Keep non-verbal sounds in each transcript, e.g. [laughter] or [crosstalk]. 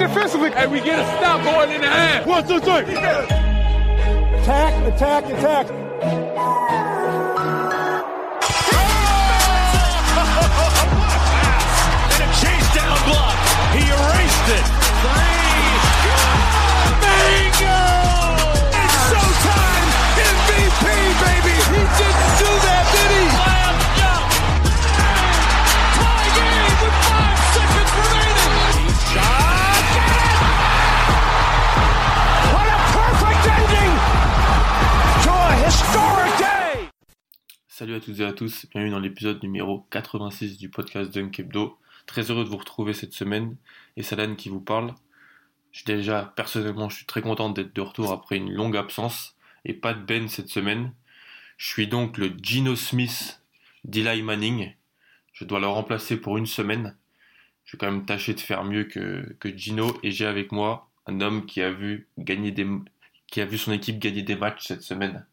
defensively. And we get a stop going in the half. One, two, three. attack, attack, attack. And a chase down block. He erased it. Three. Bingo! It's showtime. MVP, baby. He didn't do that, did he? Salut à toutes et à tous, bienvenue dans l'épisode numéro 86 du podcast Dunk Hebdo. Très heureux de vous retrouver cette semaine et Salan qui vous parle. Je déjà personnellement, je suis très content d'être de retour après une longue absence et pas de Ben cette semaine. Je suis donc le Gino Smith d'Eli Manning. Je dois le remplacer pour une semaine. Je vais quand même tâcher de faire mieux que, que Gino et j'ai avec moi un homme qui a vu gagner des qui a vu son équipe gagner des matchs cette semaine.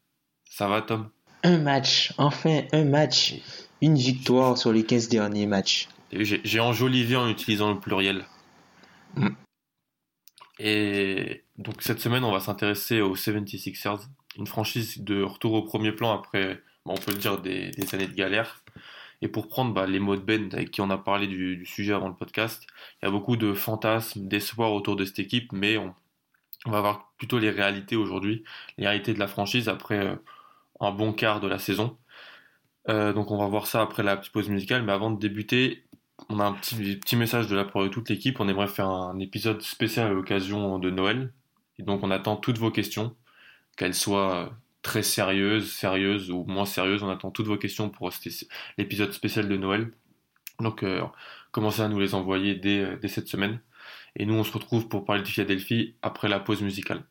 Ça va Tom? Un match, enfin un match. Une victoire sur les 15 derniers matchs. J'ai enjolivé en utilisant le pluriel. Mm. Et donc cette semaine, on va s'intéresser aux 76ers, une franchise de retour au premier plan après, on peut le dire, des, des années de galère. Et pour prendre bah, les mots de Ben, avec qui on a parlé du, du sujet avant le podcast, il y a beaucoup de fantasmes, d'espoir autour de cette équipe, mais on, on va voir plutôt les réalités aujourd'hui, les réalités de la franchise après euh, un bon quart de la saison. Euh, donc on va voir ça après la petite pause musicale, mais avant de débuter, on a un petit, message de la part de toute l'équipe. On aimerait faire un épisode spécial à l'occasion de Noël. Et donc on attend toutes vos questions, qu'elles soient très sérieuses, sérieuses ou moins sérieuses. On attend toutes vos questions pour l'épisode spécial de Noël. Donc euh, commencez à nous les envoyer dès, dès cette semaine. Et nous on se retrouve pour parler du Philadelphie après la pause musicale.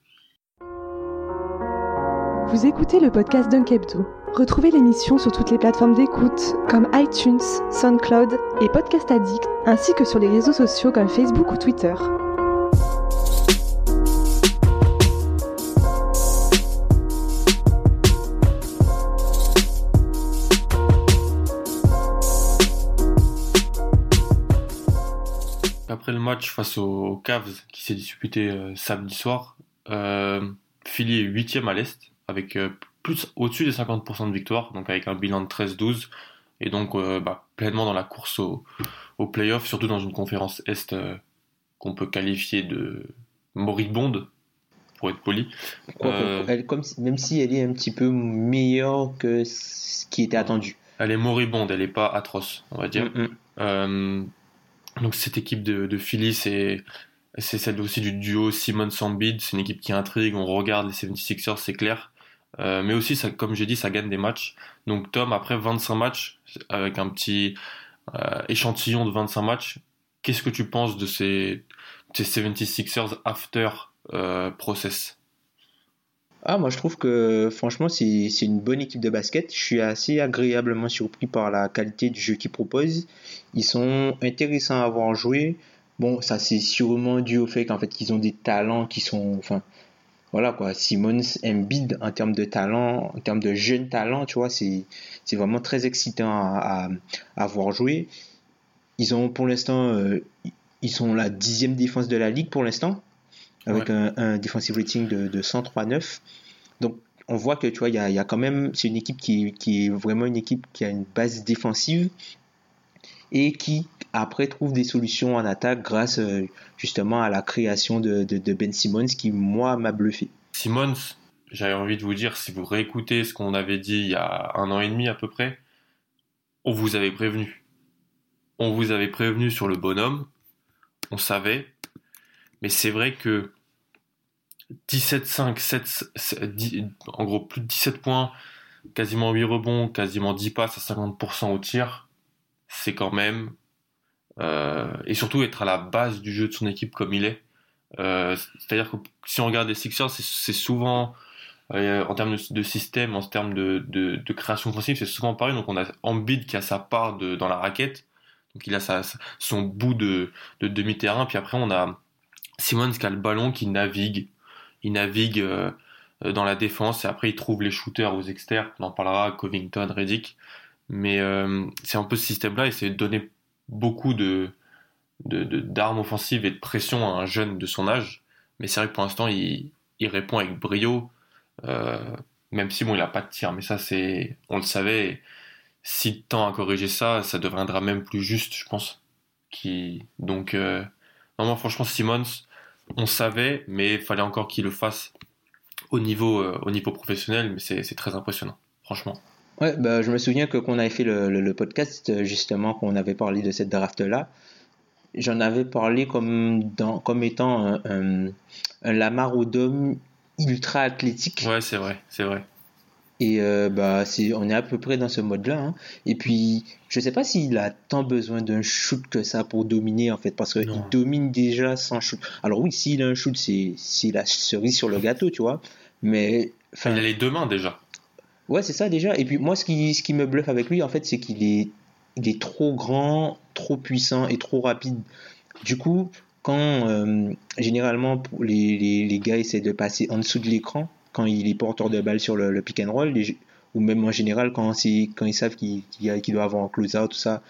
Vous écoutez le podcast Dunk Hebdo. Retrouvez l'émission sur toutes les plateformes d'écoute comme iTunes, SoundCloud et Podcast Addict, ainsi que sur les réseaux sociaux comme Facebook ou Twitter. Après le match face aux Cavs qui s'est disputé euh, samedi soir, euh, Philly est 8 à l'Est avec euh, plus au-dessus des 50% de victoire, donc avec un bilan de 13-12 et donc euh, bah, pleinement dans la course au, au playoff, surtout dans une conférence Est euh, qu'on peut qualifier de moribonde, pour être poli. Euh, elle- comme même si elle est un petit peu meilleure que ce qui était attendu. Elle est moribonde, elle n'est pas atroce, on va dire. Mm, mm. Euh, donc cette équipe de, de Philly, c'est c'est celle aussi du duo Simon Sambid. C'est une équipe qui intrigue. On regarde les 76ers, c'est clair. Euh, mais aussi, comme j'ai dit, ça gagne des matchs. Donc Tom, après 25 matchs, avec un petit euh, échantillon de 25 matchs, qu'est-ce que tu penses de ces, de ces 76ers after euh, process? Ah, moi je trouve que franchement c'est une bonne équipe de basket. Je suis assez agréablement surpris par la qualité du jeu qu'ils proposent. Ils sont intéressants à avoir joué. Bon, ça c'est sûrement dû au fait qu'ils ont des talents qui sont, enfin, voilà quoi. Simmons, Embiid en termes de talent, en termes de jeunes talents, tu vois, c'est vraiment très excitant à, à, à voir jouer. Ils ont pour l'instant, euh, ils sont la dixième défense de la ligue pour l'instant, avec Ouais. un, un defensive rating de, de 103,9. Donc on voit que tu vois, il y a, y a quand même, c'est une équipe qui, qui est vraiment une équipe qui a une base défensive et qui après trouve des solutions en attaque grâce euh, justement à la création de, de, Ben Simmons qui moi m'a bluffé. Simmons, j'avais envie de vous dire, si vous réécoutez ce qu'on avait dit il y a un an et demi à peu près, on vous avait prévenu. On vous avait prévenu sur le bonhomme, on savait, mais c'est vrai que 17-5, 7, 7, 10 en gros plus de 17 points, quasiment 8 rebonds, quasiment 10 passes à 50% au tir, c'est quand même et surtout être à la base du jeu de son équipe comme il est. Euh, c'est-à-dire que si on regarde les Sixers, c'est souvent euh, en termes de, système, en termes de, de, création offensive, c'est souvent pareil. Donc on a Embiid qui a sa part dans la raquette, donc il a sa, son bout de, de demi-terrain. Puis après on a Simmons qui a le ballon, qui navigue, il navigue dans la défense et après il trouve les shooters aux externes. On en parlera, Covington, Reddick. Mais c'est un peu ce système-là et c'est donner beaucoup de d'armes offensives et de pression à un jeune de son âge. Mais c'est vrai que pour l'instant, il, il, répond avec brio, euh, même si bon, il n'a pas de tir. Mais ça, c'est, on le savait. S'il tend à corriger ça, ça deviendra même plus juste, je pense. Qui, donc, euh, non, franchement, Simmons, on savait, mais il fallait encore qu'il le fasse au niveau, euh, au niveau professionnel. Mais c'est très impressionnant, franchement. Ouais, bah, je me souviens que qu'on avait fait le, le, podcast, justement, qu'on avait parlé de cette draft-là, j'en avais parlé comme, dans, comme étant un, un, un Lamar Odom ultra athlétique. Ouais, c'est vrai, c'est vrai. Et euh, bah, c'est, on est à peu près dans ce mode-là. Hein. Et puis, je sais pas s'il a tant besoin d'un shoot que ça pour dominer, en fait, parce qu'il domine déjà sans shoot. Alors oui, s'il a un shoot, c'est, c'est la cerise sur le gâteau, tu vois. Mais. Il a les deux mains déjà. Ouais, c'est ça déjà. Et puis moi, ce qui, ce qui me bluffe avec lui, en fait, c'est qu'il est, il est trop grand, trop puissant et trop rapide. Du coup, quand euh, généralement les, les, les, gars essaient de passer en dessous de l'écran, quand il est porteur de balle sur le, pick and roll, ou même en général quand, quand ils savent qu'il doit avoir un close-out, tout ça,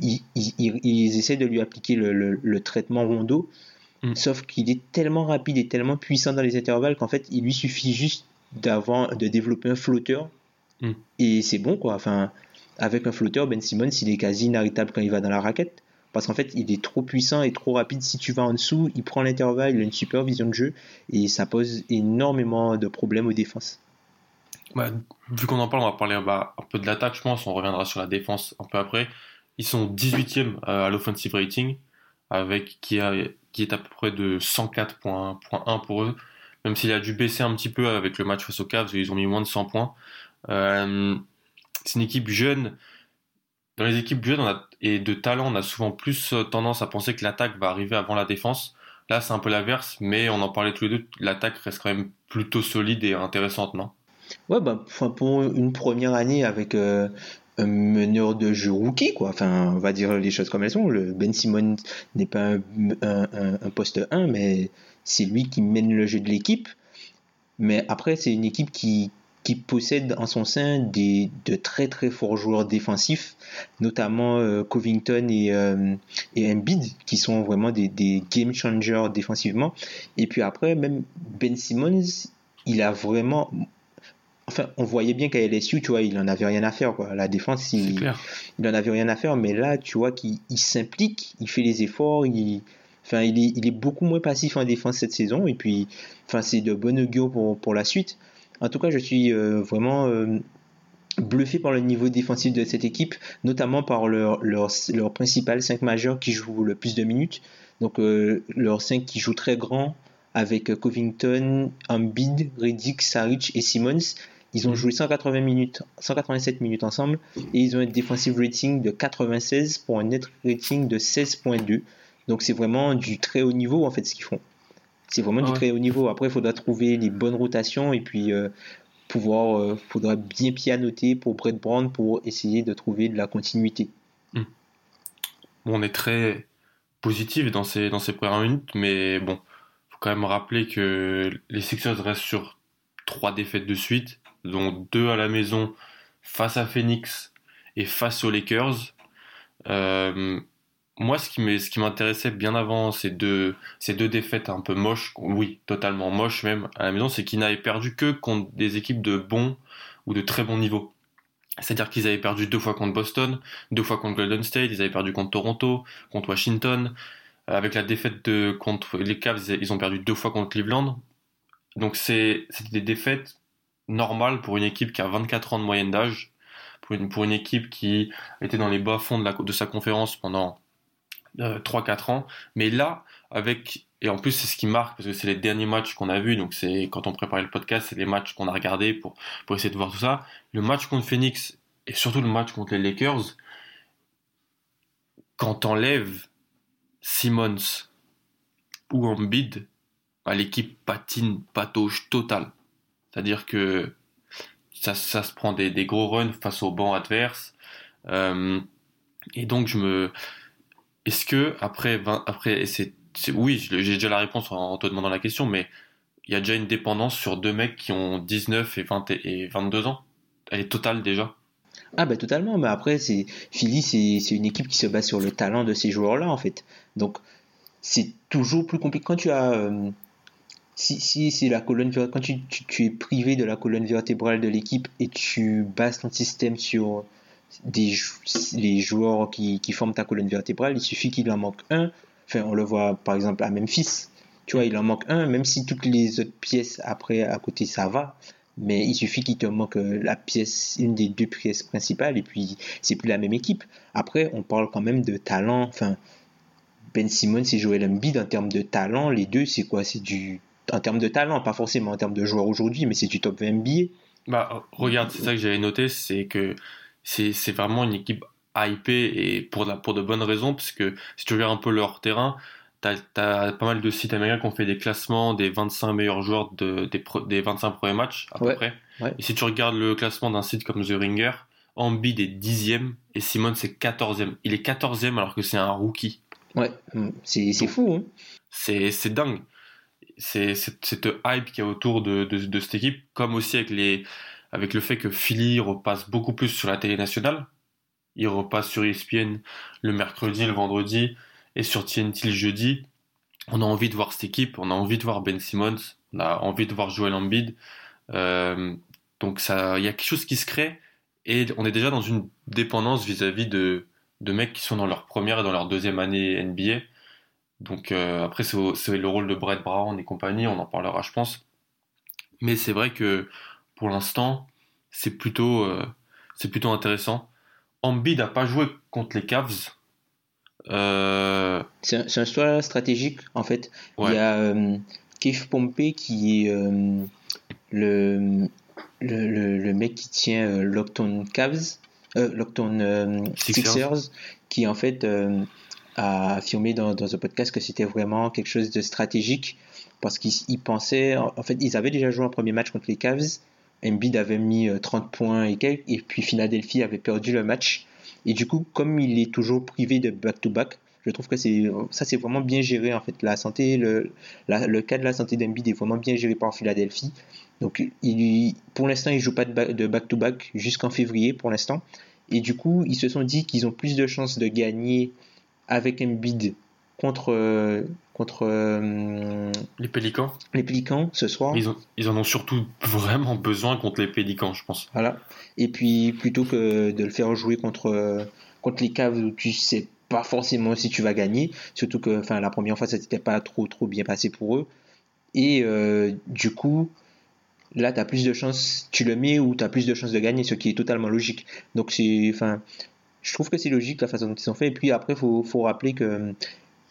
ils, ils, ils, essaient de lui appliquer le, le, traitement rondo. Mm. Sauf qu'il est tellement rapide et tellement puissant dans les intervalles qu'en fait, il lui suffit juste d'avoir de développer un flotteur mm. et c'est bon quoi. Enfin avec un flotteur Ben Simmons il est quasi inarrêtable quand il va dans la raquette. Parce qu'en fait il est trop puissant et trop rapide. Si tu vas en dessous il prend l'intervalle il a une super vision de jeu et ça pose énormément de problèmes aux défenses. Bah, vu qu'on en parle on va parler bah, un peu de l'attaque je pense. On reviendra sur la défense un peu après. Ils sont 18e euh, à l'offensive rating avec qui, a, qui est à peu près de 104.1 pour eux. Même s'il a dû baisser un petit peu avec le match face aux Cavs, ils ont mis moins de 100 points. Euh, c'est une équipe jeune. Dans les équipes jeunes et de talent, on a souvent plus tendance à penser que l'attaque va arriver avant la défense. Là, c'est un peu l'inverse, mais on en parlait tous les deux, l'attaque reste quand même plutôt solide et intéressante, non? Ouais, bah, pour une première année avec euh, un meneur de jeu rookie, quoi. Enfin, on va dire les choses comme elles sont. Le Ben Simon n'est pas un, poste 1, mais c'est lui qui mène le jeu de l'équipe. Mais après, c'est une équipe qui, qui possède en son sein des, de très très forts joueurs défensifs, notamment euh, Covington et, euh, et Embiid, qui sont vraiment des, des, game changers défensivement. Et puis après, même Ben Simmons, il a vraiment... Enfin, on voyait bien qu'à LSU, tu vois, il en avait rien à faire. Quoi. La défense, il, il en avait rien à faire. Mais là, tu vois qu'il s'implique, il fait les efforts, il Enfin, il est, il est beaucoup moins passif en défense cette saison. Et puis, enfin, c'est de bon augure pour, pour la suite. En tout cas, je suis euh, vraiment euh, bluffé par le niveau défensif de cette équipe, notamment par leur, leur, leur principal 5 majeurs qui jouent le plus de minutes. Donc, euh, leurs 5 qui jouent très grand avec Covington, Embiid, Reddick, Saric et Simmons. Ils ont joué 180 minutes, 187 minutes ensemble et ils ont un defensive rating de 96 pour un net rating de 16.2. Donc c'est vraiment du très haut niveau en fait ce qu'ils font. C'est vraiment du très haut niveau. Après, il faudra trouver les bonnes rotations et puis euh, pouvoir, euh, faudra bien pianoter pour Brett Brown pour essayer de trouver de la continuité. Hmm. Bon, on est très positif dans ces, dans ces premières minutes, mais bon, faut quand même rappeler que les Sixers restent sur trois défaites de suite, dont deux à la maison face à Phoenix et face aux Lakers. Euh, moi, ce qui m'intéressait bien avant ces deux, ces deux défaites un peu moches, oui, totalement moches même à la maison, c'est qu'ils n'avaient perdu que contre des équipes de bon ou de très bon niveau. C'est-à-dire qu'ils avaient perdu deux fois contre Boston, deux fois contre Golden State, ils avaient perdu contre Toronto, contre Washington. Euh, avec la défaite de, contre les Cavs, ils ont perdu deux fois contre Cleveland. Donc c'est des défaites normales pour une équipe qui a 24 ans de moyenne d'âge, pour une, pour une équipe qui était dans les bas fonds de sa conférence pendant 3-4 euh, ans. Mais là, avec et en plus c'est ce qui marque parce que c'est les derniers matchs qu'on a vus, donc c'est quand on préparait le podcast, c'est les matchs qu'on a regardés pour pour essayer de voir tout ça. Le match contre Phoenix et surtout le match contre les Lakers, quand t'enlèves Simmons ou Embiid, bah, l'équipe patine, patauge totale. C'est-à-dire que ça, ça, se prend des, des, gros runs face au banc adverse. Euh, et donc je me, est-ce que après, 20, après, oui, j'ai déjà la réponse en te demandant la question, mais il y a déjà une dépendance sur deux mecs qui ont 19 et 20 et 22 ans? Elle est totale déjà? Ah bah totalement, mais après c'est Philly c'est une équipe qui se base sur le talent de ces joueurs-là en fait. Donc c'est toujours plus compliqué quand tu as euh, si, si c'est la colonne quand tu, tu, es privé de la colonne vertébrale de l'équipe et tu bases ton système sur des les joueurs qui, qui forment ta colonne vertébrale, il suffit qu'il en manque un. Enfin, on le voit par exemple à Memphis. Tu vois, il en manque un, même si toutes les autres pièces après à côté ça va mais il suffit qu'il te manque euh, la pièce, une des deux pièces principales, et puis c'est plus la même équipe. Après, on parle quand même de talent. Enfin, Ben Simmons et Joel Embiid en termes de talent, les deux, c'est quoi? C'est du en termes de talent, pas forcément en termes de joueurs aujourd'hui, mais c'est du top 20 NBA. Bah, regarde, c'est ça que j'avais noté, c'est que c'est vraiment une équipe hypée et pour, la, pour de bonnes raisons, parce que si tu regardes un peu leur terrain, T'as as pas mal de sites américains qui ont fait des classements des 25 meilleurs joueurs de, des, des 25 premiers matchs, à peu près. Et si tu regardes le classement d'un site comme The Ringer, Embiid est 10e et Simon c'est 14e. Il est 14e alors que c'est un rookie. Ouais, mm, c'est fou. Hein. C'est dingue. C'est cette hype qu'il y a autour de, de, de, cette équipe, comme aussi avec, les, avec le fait que Philly repasse beaucoup plus sur la télé nationale. Il repasse sur ESPN le mercredi, le vendredi et sur TNT le jeudi, on a envie de voir cette équipe, on a envie de voir Ben Simmons, on a envie de voir Joel Embiid. Euh, donc il y a quelque chose qui se crée et on est déjà dans une dépendance vis-à-vis de, de mecs qui sont dans leur première et dans leur deuxième année NBA. Donc euh, après c'est le rôle de Brett Brown et compagnie, on en parlera je pense. Mais c'est vrai que pour l'instant c'est plutôt euh, c'est plutôt intéressant. Embiid n'a pas joué contre les Cavs euh, c'est un, choix stratégique en fait. Il y a euh, Keith Pompey qui est euh, le, le, le, mec qui tient Lockton Cavs, Lockton Sixers. qui en fait a affirmé dans, dans un podcast que c'était vraiment quelque chose de stratégique parce qu'ils pensaient, en fait, ils avaient déjà joué un premier match contre les Cavs. Embiid avait mis 30 points et quelques, et puis Philadelphie avait perdu le match. Et du coup, comme il est toujours privé de back-to-back, je trouve que c'est ça c'est vraiment bien géré en fait. La santé, le, le cas de la santé d'Embiid est vraiment bien géré par Philadelphie. Donc il, pour l'instant, il joue pas de back-to-back jusqu'en février pour l'instant. Et du coup, ils se sont dit qu'ils ont plus de chances de gagner avec Embiid contre contre euh, les Pélicans. Les Pélicans ce soir. Ils, ils, en ont surtout vraiment besoin contre les Pélicans, je pense. Voilà. Et puis plutôt que de le faire jouer contre contre les Cavs où tu sais pas forcément si tu vas gagner, surtout que enfin la première fois ça s'était pas trop trop bien passé pour eux. Et euh, du coup, là tu as plus de chances, tu le mets ou tu as plus de chances de gagner, ce qui est totalement logique. Donc c'est enfin je trouve que c'est logique la façon dont ils ont fait. Et puis après, il faut, faut rappeler que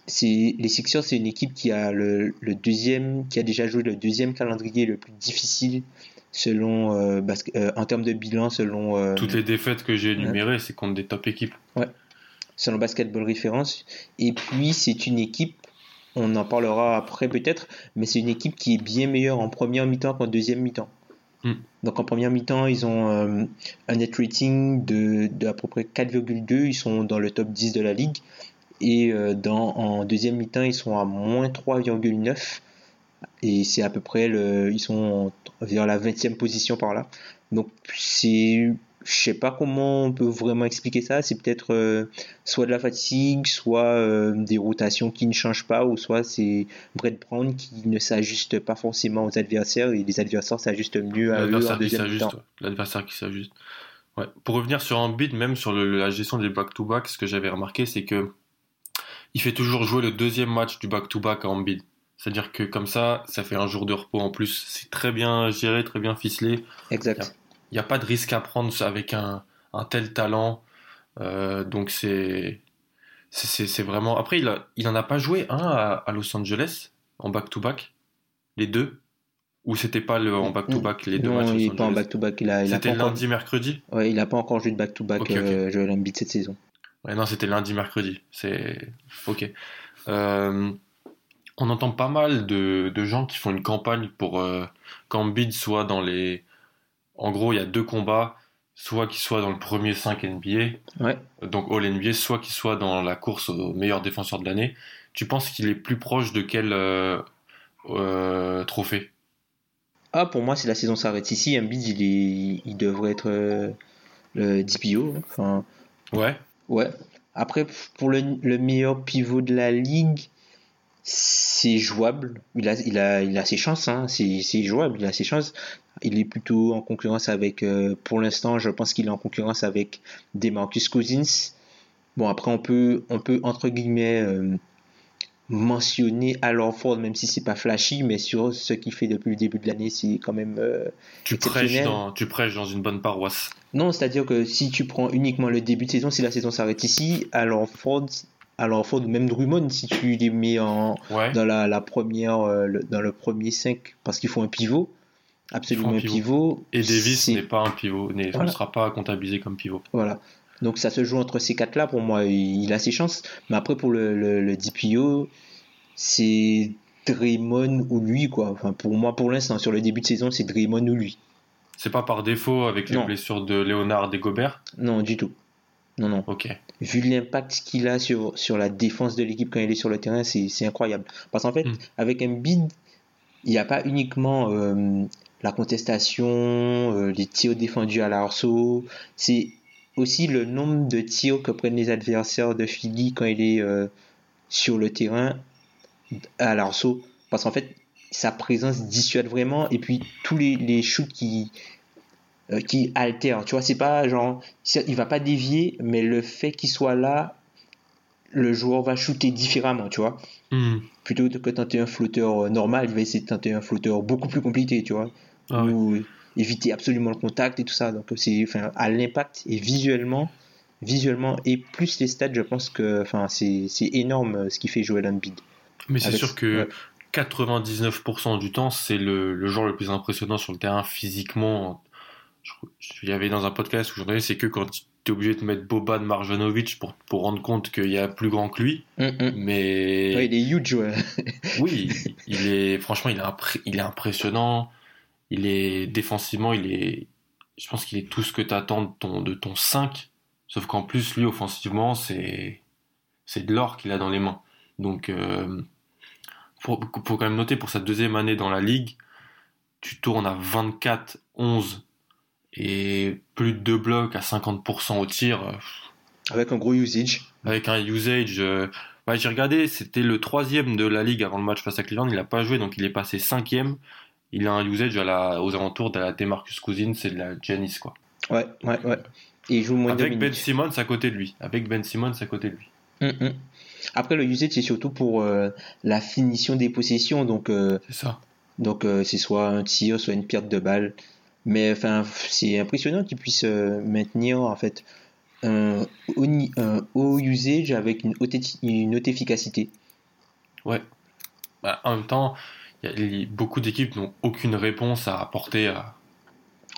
les Sixers, c'est une équipe qui a le, deuxième, qui a déjà joué le deuxième calendrier le plus difficile selon euh, euh, en termes de bilan selon euh, toutes les défaites que j'ai énumérées, c'est contre des top équipes. Ouais. Selon Basketball Reference. Et puis c'est une équipe, on en parlera après peut-être, mais c'est une équipe qui est bien meilleure en première mi-temps qu'en deuxième mi-temps. Hmm. Donc en première mi-temps, ils ont un net rating de, de à peu près 4,2, ils sont dans le top 10 de la ligue. Et euh, dans, en deuxième mi-temps, ils sont à moins 3,9. Et c'est à peu près, le, ils sont vers la 20e position par là. Donc c'est, je sais pas comment on peut vraiment expliquer ça. C'est peut-être euh, soit de la fatigue, soit euh, des rotations qui ne changent pas, ou soit c'est Brett Brown qui ne s'ajuste pas forcément aux adversaires et les adversaires s'ajustent mieux à eux en deuxième. L'adversaire qui s'ajuste. Ouais. Pour revenir sur un beat, même sur la gestion des back-to-back, ce que j'avais remarqué, c'est que il fait toujours jouer le deuxième match du back-to-back à Embiid. C'est-à-dire que comme ça, ça fait un jour de repos en plus. C'est très bien géré, très bien ficelé. Exact. Il n'y a, pas de risque à prendre avec un, un tel talent. Euh, donc c'est c'est vraiment. Après, il, a, il en a pas joué un à, Los Angeles en back-to-back, les deux? Ou c'était pas le, en back-to-back les deux non, matchs il n'est pas en back-to-back. C'était lundi, mercredi? Ouais, il n'a pas encore joué de back-to-back, euh, Joel Embiid cette saison. Ouais, non, c'était lundi, mercredi. C'est ok. Euh, on entend pas mal de, de gens qui font une campagne pour euh, qu'Embiid soit dans les. En gros, il y a deux combats, soit qu'il soit dans le premier 5 NBA, Ouais. donc All NBA, soit qu'il soit dans la course au meilleur défenseur de l'année. Tu penses qu'il est plus proche de quel euh, euh, trophée? Ah, pour moi, si la saison s'arrête ici, Embiid, il, est, il devrait être le DPO. Enfin, Ouais. Ouais. Après, pour le, le meilleur pivot de la ligue, c'est jouable. Il a, il a, il a ses chances, hein. c'est jouable, il a ses chances. Il est plutôt en concurrence avec, euh, pour l'instant, je pense qu'il est en concurrence avec Demarcus Cousins. Bon, après, on peut, on peut entre guillemets, euh, mentionner Al Ford, même si c'est pas flashy, mais sur ce qu'il fait depuis le début de l'année, c'est quand même euh, Tu prêches, dans, tu prêches dans une bonne paroisse. Non, c'est-à-dire que si tu prends uniquement le début de saison, si la saison s'arrête ici, alors Ford, alors Ford, même Drummond, si tu les mets en, Ouais. dans la, la première, euh, le- dans le premier 5, parce qu'il faut un pivot, absolument un pivot. Et Davis n'est pas un pivot, Voilà. ne sera pas comptabilisé comme pivot. Voilà. Donc ça se joue entre ces quatre-là. Pour moi, il, a ses chances. Mais après, pour le, le, le DPO, c'est Draymond ou lui, quoi. Enfin, pour moi, pour l'instant, sur le début de saison, c'est Draymond ou lui. C'est pas par défaut avec les Non. blessures de Léonard et Gobert? Non, du tout. Non, non. Ok. vu l'impact qu'il a sur, sur la défense de l'équipe quand il est sur le terrain, c'est c'est incroyable. Parce qu'en fait, Mm. avec Embiid, il n'y a pas uniquement euh, la contestation, euh, les tirs défendus à l'arceau, c'est aussi le nombre de tirs que prennent les adversaires de Philly quand il est euh, sur le terrain à l'arceau. Parce qu'en fait, sa présence dissuade vraiment, et puis tous les, les shoots qui, euh, qui altèrent, tu vois, c'est pas genre, il va pas dévier, mais le fait qu'il soit là, le joueur va shooter différemment, tu vois. Hmm. Plutôt que tenter un flotteur euh, normal, il va essayer de tenter un flotteur beaucoup plus compliqué, tu vois. Ah éviter absolument le contact et tout ça. Donc c'est, enfin, à l'impact et visuellement, visuellement et plus les stats, je pense que, enfin, c'est c'est énorme euh, ce qui fait Joel Embiid. Mais c'est sûr que ouais. 99% du temps, c'est le, le joueur le plus impressionnant sur le terrain physiquement. Je, je- il y avait dans un podcast où j'en avais, c'est que quand tu es obligé de mettre Boban Marjanovic pour, pour rendre compte qu'il y a plus grand que lui. Hum, hum. Mais Ouais, il est huge, ouais. oui, il est franchement, il est, il est impressionnant. Il est défensivement, il est, je pense qu'il est tout ce que tu attends de ton, de ton 5. Sauf qu'en plus, lui, offensivement, c'est, c'est de l'or qu'il a dans les mains. Donc, euh, faut, faut quand même noter pour sa deuxième année dans la ligue, tu tournes à 24, 11 et plus de deux blocs à 50% au tir. euh, Avec un gros usage. avec un usage. euh, bah, j'ai regardé, c'était le troisième de la ligue avant le match face à Cleveland. Il n'a pas joué, donc il est passé cinquième. Il a un usage à la, aux alentours de la Demarcus Cousins et de la Janice, quoi. Ouais, ouais, ouais. Et il joue moins Avec Ben. Simmons à côté de lui. Avec Ben Simmons à côté de lui. Hum, hum. Après, le usage, c'est surtout pour euh, la finition des possessions. Donc, euh, C'est ça. donc euh, c'est soit un tir, soit une perte de balle. Mais enfin, c'est impressionnant qu'il puisse maintenir en fait un haut, ni- un haut usage avec une haute, effi- une haute efficacité. Ouais. Bah, en même temps, y a- y beaucoup d'équipes n'ont aucune réponse à apporter à,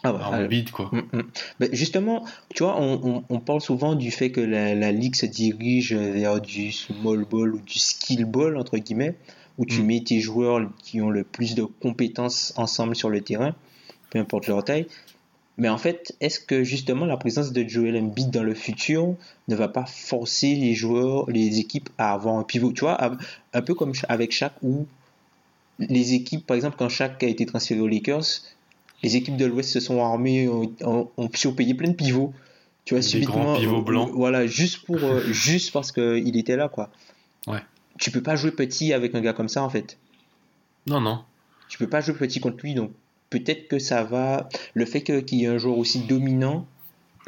Ah, à bah, Embiid, quoi. Mm, mm. Ben, justement, tu vois, on, on- on parle souvent du fait que la, la ligue se dirige vers du small ball ou du skill ball, entre guillemets, où tu Mm. mets tes joueurs qui ont le plus de compétences ensemble sur le terrain, peu importe leur taille. Mais en fait, est-ce que justement la présence de Joel Embiid dans le futur ne va pas forcer les joueurs, les équipes à avoir un pivot? Tu vois, un- peu comme avec Shaq où les équipes, par exemple, quand Shaq a été transféré aux Lakers, les équipes de l'Ouest se sont armées, ont, ont, ont surpayé plein de pivots. Tu vois, Des subitement, grands pivots euh, blancs. Voilà, juste pour, euh, [laughs] juste parce qu'il était là, quoi. Ouais. Tu peux pas jouer petit avec un gars comme ça, en fait. Non, non. Tu peux pas jouer petit contre lui, donc peut-être que ça va. Le fait qu'il y ait un joueur aussi dominant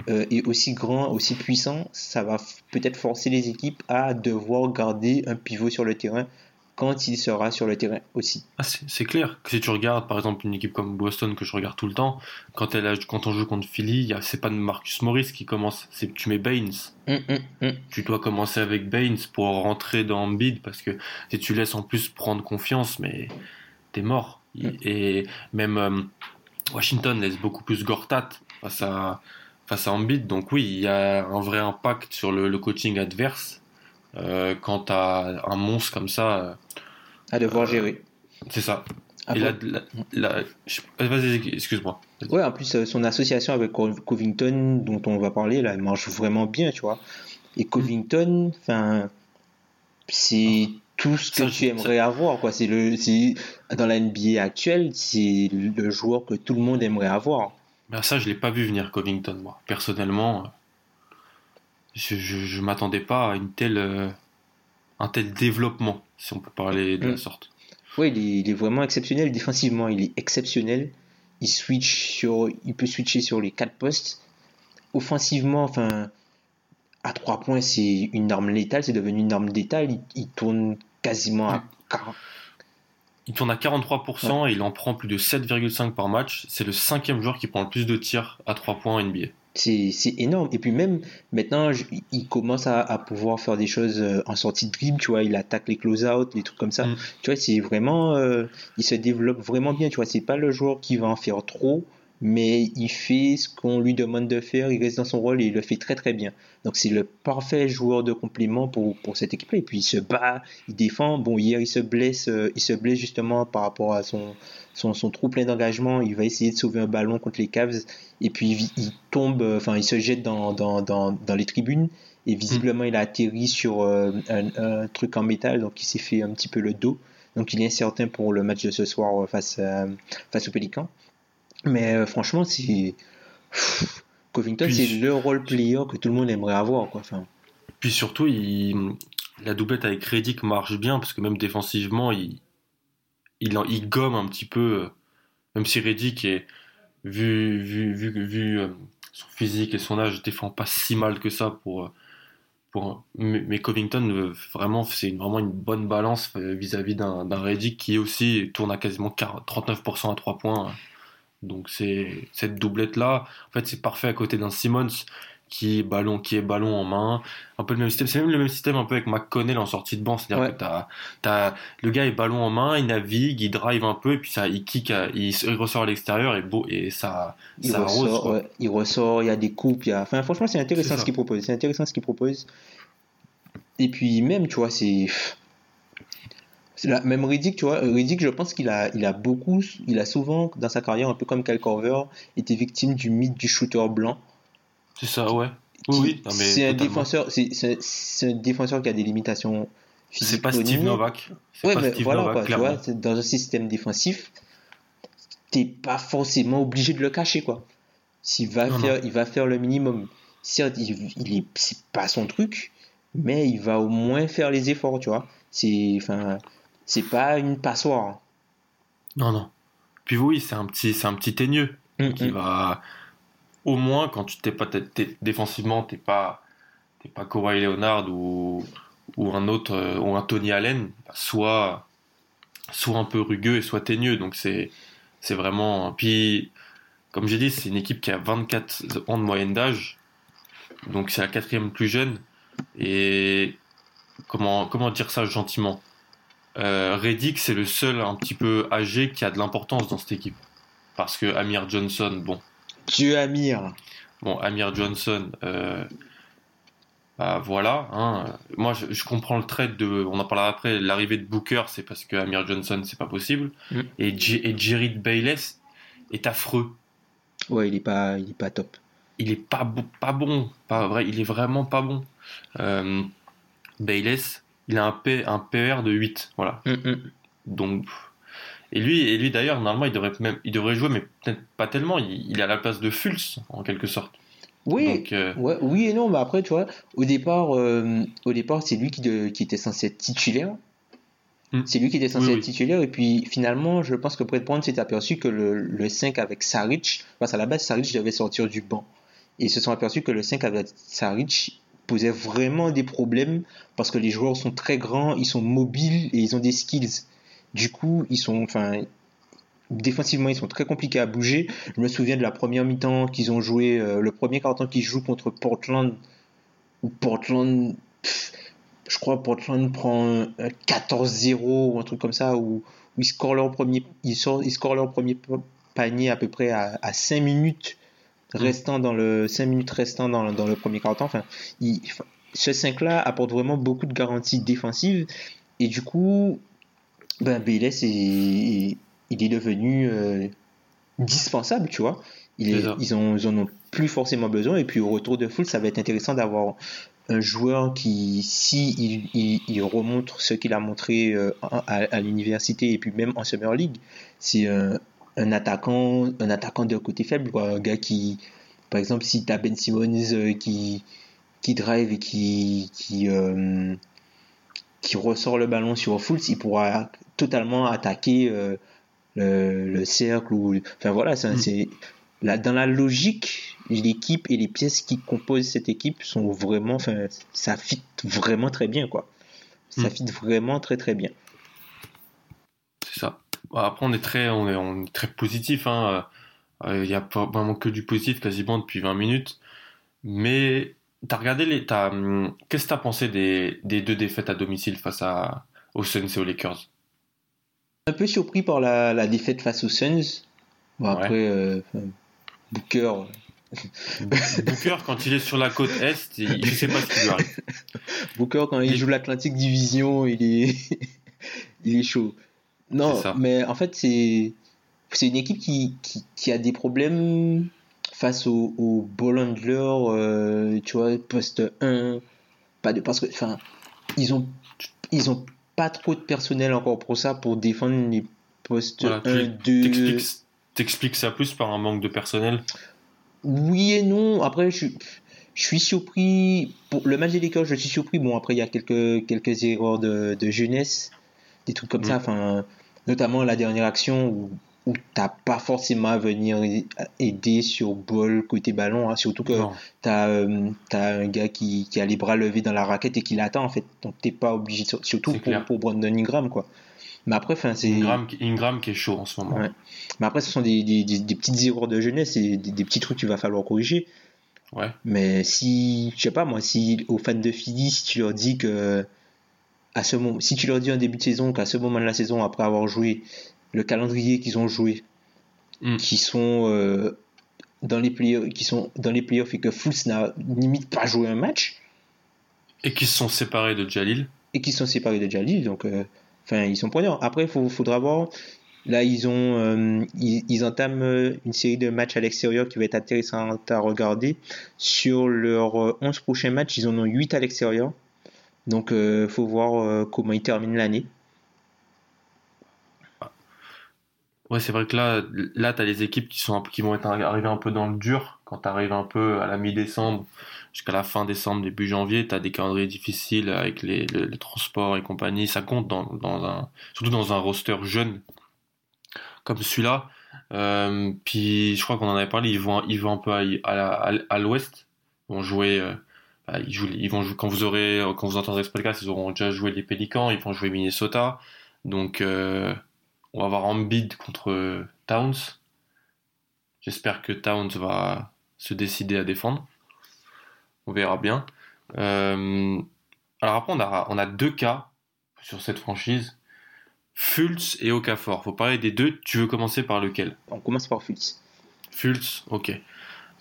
euh, et aussi grand, aussi puissant, ça va peut-être forcer les équipes à devoir garder un pivot sur le terrain quand il sera sur le terrain aussi. Ah, c'est clair que si tu regardes par exemple une équipe comme Boston que je regarde tout le temps, quand, elle a- quand on joue contre Philly, il y a- c'est pas de Marcus Morris qui commence, c'est tu mets Baines. Hum, hum, hum. Tu dois commencer avec Baines pour rentrer dans Embiid parce que si tu laisses en plus prendre confiance, mais t'es mort. Mm. Et même euh, Washington laisse beaucoup plus Gortat face à, face à Embiid. Donc oui, il y a un vrai impact sur le, le coaching adverse euh, quand t'as un monstre comme ça. euh, À devoir gérer. c'est ça. Ah Et bon vas-y, excuse-moi. Ouais, en plus, euh, son association avec Co- Covington, dont on va parler, là, elle marche vraiment bien, tu vois. Et Covington, enfin, c'est tout ce que Ça, tu aimerais avoir, quoi. C'est le, dans la NBA actuelle, c'est le joueur que tout le monde aimerait avoir. Ben ça, je l'ai pas vu venir Covington, moi. Personnellement, euh, je, je, je m'attendais pas à une telle, euh, un tel développement, si on peut parler de la Mm. sorte. Ouais, il est, il est vraiment exceptionnel. Défensivement, il est exceptionnel. Il switch sur, il peut switcher sur les quatre postes. Offensivement, enfin, à trois points, c'est une arme létale. C'est devenu une arme létale. Il, il tourne quasiment à 40. Il tourne à 43% et il en prend plus de 7,5 par match. C'est le cinquième joueur qui prend le plus de tirs à 3 points en NBA. C'est c'est énorme. Et puis même maintenant, je- il commence à, à pouvoir faire des choses euh, en sortie de dribble, tu vois, il attaque les close-out, les trucs comme ça. Mm. Tu vois, c'est vraiment, euh, il se développe vraiment bien, tu vois, c'est pas le joueur qui va en faire trop, mais il fait ce qu'on lui demande de faire, il reste dans son rôle et il le fait très très bien. Donc c'est le parfait joueur de complément pour, pour cette équipe-là. Et puis il se bat, il défend. Bon, hier il se blesse, euh, il se blesse justement par rapport à son, son, son trou plein d'engagement. Il va essayer de sauver un ballon contre les Cavs et puis il, tombe, euh, enfin il se jette dans, dans, dans, les tribunes et visiblement il a atterri sur euh, un, truc en métal, donc il s'est fait un petit peu le dos. Donc il est incertain pour le match de ce soir face, à- face aux Pélicans. Mais euh, franchement. Pff, Covington, c'est le role player que tout le monde aimerait avoir. Quoi. Enfin, Puis surtout, il, la doublette avec Reddick marche bien parce que même défensivement, il, il, en- il gomme un petit peu. euh, Même si Reddick est vu, vu, vu, vu euh, son physique et son âge, défend pas si mal que ça pour. pour mais, Covington, vraiment, c'est vraiment une bonne balance vis-à-vis d'un d'un Reddick qui aussi tourne à quasiment 40 39% à 3 points. Donc c'est cette doublette là, en fait c'est parfait à côté d'un Simmons qui est ballon qui est ballon en main, un peu le même système, c'est même le même système un peu avec McConnell en sortie de banc, c'est-à-dire Ouais. que t'as, t'as le gars est ballon en main, il navigue, il drive un peu et puis ça il kick, il, il ressort à l'extérieur et beau et ça il, ça ressort, ouais, il ressort, il y a des coupes. Il y a... Enfin, franchement, c'est intéressant C'est ce qu'il propose. C'est intéressant ce qu'il propose. Et puis, même, tu vois, c'est. C'est la- Même Riddick, tu vois, Riddick, je pense qu'il a, il a beaucoup, il a souvent, dans sa carrière, un peu comme Kyle Korver, été victime du mythe du shooter blanc. C'est ça, ouais. Oui, qui- oui, c'est un défenseur, c'est un défenseur qui a des limitations physiques. C'est pas Steve. Novak. Ouais, pas mais Steve voilà, Novak, quoi, tu vois, dans un système défensif, t'es pas forcément obligé de le cacher, quoi. S'il va Non, faire, non. il va faire le minimum. Certes, il, il est, c'est pas son truc, mais il va au moins faire les efforts, tu vois. C'est, enfin, c'est pas une passoire. Non, non. Puis oui, c'est un petit, c'est un petit teigneux qui Mm, mm. va, au moins, quand tu t'es pas, défensivement, t'es pas, t'es pas Kawhi Leonard ou, ou un autre, euh, ou un Tony Allen, bah, soit, soit un peu rugueux et soit teigneux. Donc c'est, c'est vraiment. Puis, comme j'ai dit, c'est une équipe qui a 24 ans de moyenne d'âge, donc c'est la quatrième plus jeune. Et comment, comment dire ça gentiment? Euh, Reddick, c'est le seul un petit peu âgé qui a de l'importance dans cette équipe. Parce que Amir Johnson, bon, Dieu Amir. bon Amir Johnson, euh, bah voilà. Hein, moi, je, je comprends le trade de, on en parlera après. L'arrivée de Booker, c'est parce que Amir Johnson, c'est pas possible. Mm. Et, J- et Jared Bayless est affreux. Ouais, il est pas, il est pas top. Il est pas bon, pas bon, pas vrai. Il est vraiment pas bon. Euh, Bayless, il a un, P, un PR de 8, voilà. Mm, mm. Donc, et lui, et lui d'ailleurs, normalement, il devrait même, il devrait jouer, mais peut-être pas tellement. Il, il est à la place de Fultz, en quelque sorte. Oui, Donc, euh, ouais, oui et non, mais après, tu vois, au départ, euh, au départ, c'est lui qui, de- qui était censé être titulaire. C'est lui qui était censé Oui, être oui. titulaire, et puis finalement, je pense que Brett Brown s'est aperçu que le, le 5 avec Saric, parce qu'à la base, Saric devait sortir du banc. Et ils se sont aperçus que le 5 avec Saric posait vraiment des problèmes, parce que les joueurs sont très grands, ils sont mobiles et ils ont des skills. Du coup, ils sont, enfin, défensivement, ils sont très compliqués à bouger. Je me souviens de la première mi-temps qu'ils ont joué, euh, le premier quart-temps qu'ils jouent contre Portland, Portland, je crois Portland prend un- un 14-0 ou un truc comme ça, où, ils scorent leur premier, ils, sortent- ils scorent leur premier panier à peu près à, à 5 minutes restant dans le 5 minutes restant dans, dans le premier quart-temps. Enfin, il- ce 5-là apporte vraiment beaucoup de garanties défensives. Et du coup, ben, Bayless est, il est devenu euh, dispensable, tu vois. Il est- ils, ont, ils en ont plus forcément besoin. Et puis au retour de full, ça va être intéressant d'avoir un joueur qui, si il, il- il remonte ce qu'il a montré euh, à, à l'université et puis même en Summer League, c'est un, un attaquant, un attaquant de côté faible, quoi. un gars qui, par exemple, si tu as Ben Simmons euh, qui, qui drive et qui, qui, euh, qui ressort le ballon sur Fultz, il pourra totalement attaquer euh, le, le cercle. Ou, enfin voilà, c'est, Mm. dans la logique, l'équipe et les pièces qui composent cette équipe sont vraiment, enfin, ça fit vraiment très bien, quoi. Ça Mm. fit vraiment très très bien. C'est ça. Bon, Après, on est très, on est, on est très positif. hein. Euh, Il n'y a pas vraiment que du positif quasiment depuis 20 minutes. Mais t'as regardé les. t'as, hum, Qu'est-ce que t'as pensé des, des deux défaites à domicile face à, aux Suns et aux Lakers? Un peu surpris par la, la défaite face aux Suns. Bon, Ouais. après, euh, Booker, [laughs] Booker, quand il est sur la côte Est, il, je sais pas ce qui lui arrive. Booker, quand il joue l'Atlantic Division, il est, [laughs] il est chaud. Non, mais en fait, c'est, une équipe qui, qui, qui a des problèmes face au, au ball euh, tu vois, poste 1. Pas de, parce que, enfin, ils ont, ils ont pas trop de personnel encore pour ça, pour défendre les postes Voilà, 1, tu 2. t'expliques, t'expliques ça plus par un manque de personnel Oui et non. Après, je, je suis surpris. Pour le match des Lakers, je suis surpris. Bon, après, il y a quelques, quelques erreurs de, de jeunesse, des trucs comme Mm. ça. Enfin, notamment la dernière action où, où t'as pas forcément à venir aider sur ball côté ballon. hein. Surtout que t'as euh, un gars qui, qui a les bras levés dans la raquette et qui l'attend en fait. Donc t'es pas obligé, surtout C'est pour, Brandon Ingram quoi. Mais après, enfin, c'est. Ingram, qui- Ingram qui est chaud en ce moment. Ouais. Mais après, ce sont des, des, des, des petites erreurs de jeunesse et des, des petits trucs qu'il va falloir corriger. Ouais. Mais si, je sais pas moi, si aux fans de Philly, si tu leur dis que à ce moment, si tu leur dis en début de saison qu'à ce moment de la saison, après avoir joué le calendrier qu'ils ont joué, Mm. qui sont euh, dans les playoffs, qui sont dans les playoffs et que Fultz n'a limite pas joué un match Et qui sont séparés de Jalil. et qui sont séparés de Jalil, donc euh, enfin ils sont preneurs. Après, il faudra voir. Là, ils ont, euh, ils, ils entament une série de matchs à l'extérieur qui va être intéressante à regarder. Sur leurs euh, 11 prochains matchs, ils en ont 8 à l'extérieur. Donc, il faut voir euh, comment ils terminent l'année. Ouais, c'est vrai que là, là, t'as les équipes qui sont qui vont être arrivées un peu dans le dur. Quand t'arrives un peu à la mi-décembre jusqu'à la fin décembre, début janvier, t'as des calendriers difficiles avec les, le- les transports et compagnie. Ça compte dans, dans un, surtout dans un roster jeune comme celui-là. Euh, puis je crois qu'on en avait parlé. Ils vont, ils vont un peu à, à, l'ouest. Ils vont jouer. euh, bah, ils jouent, ils vont jouer quand vous aurez, quand vous entendrez ce podcast, ils auront déjà joué les Pélicans. Ils vont jouer Minnesota. Donc euh, on va avoir Embiid contre Towns. J'espère que Towns va se décider à défendre. On verra bien. Euh, alors après, on a, on a deux cas sur cette franchise. Fultz et Okafor. Faut parler des deux. Tu veux commencer par lequel? On commence par Fultz. Fultz, ok.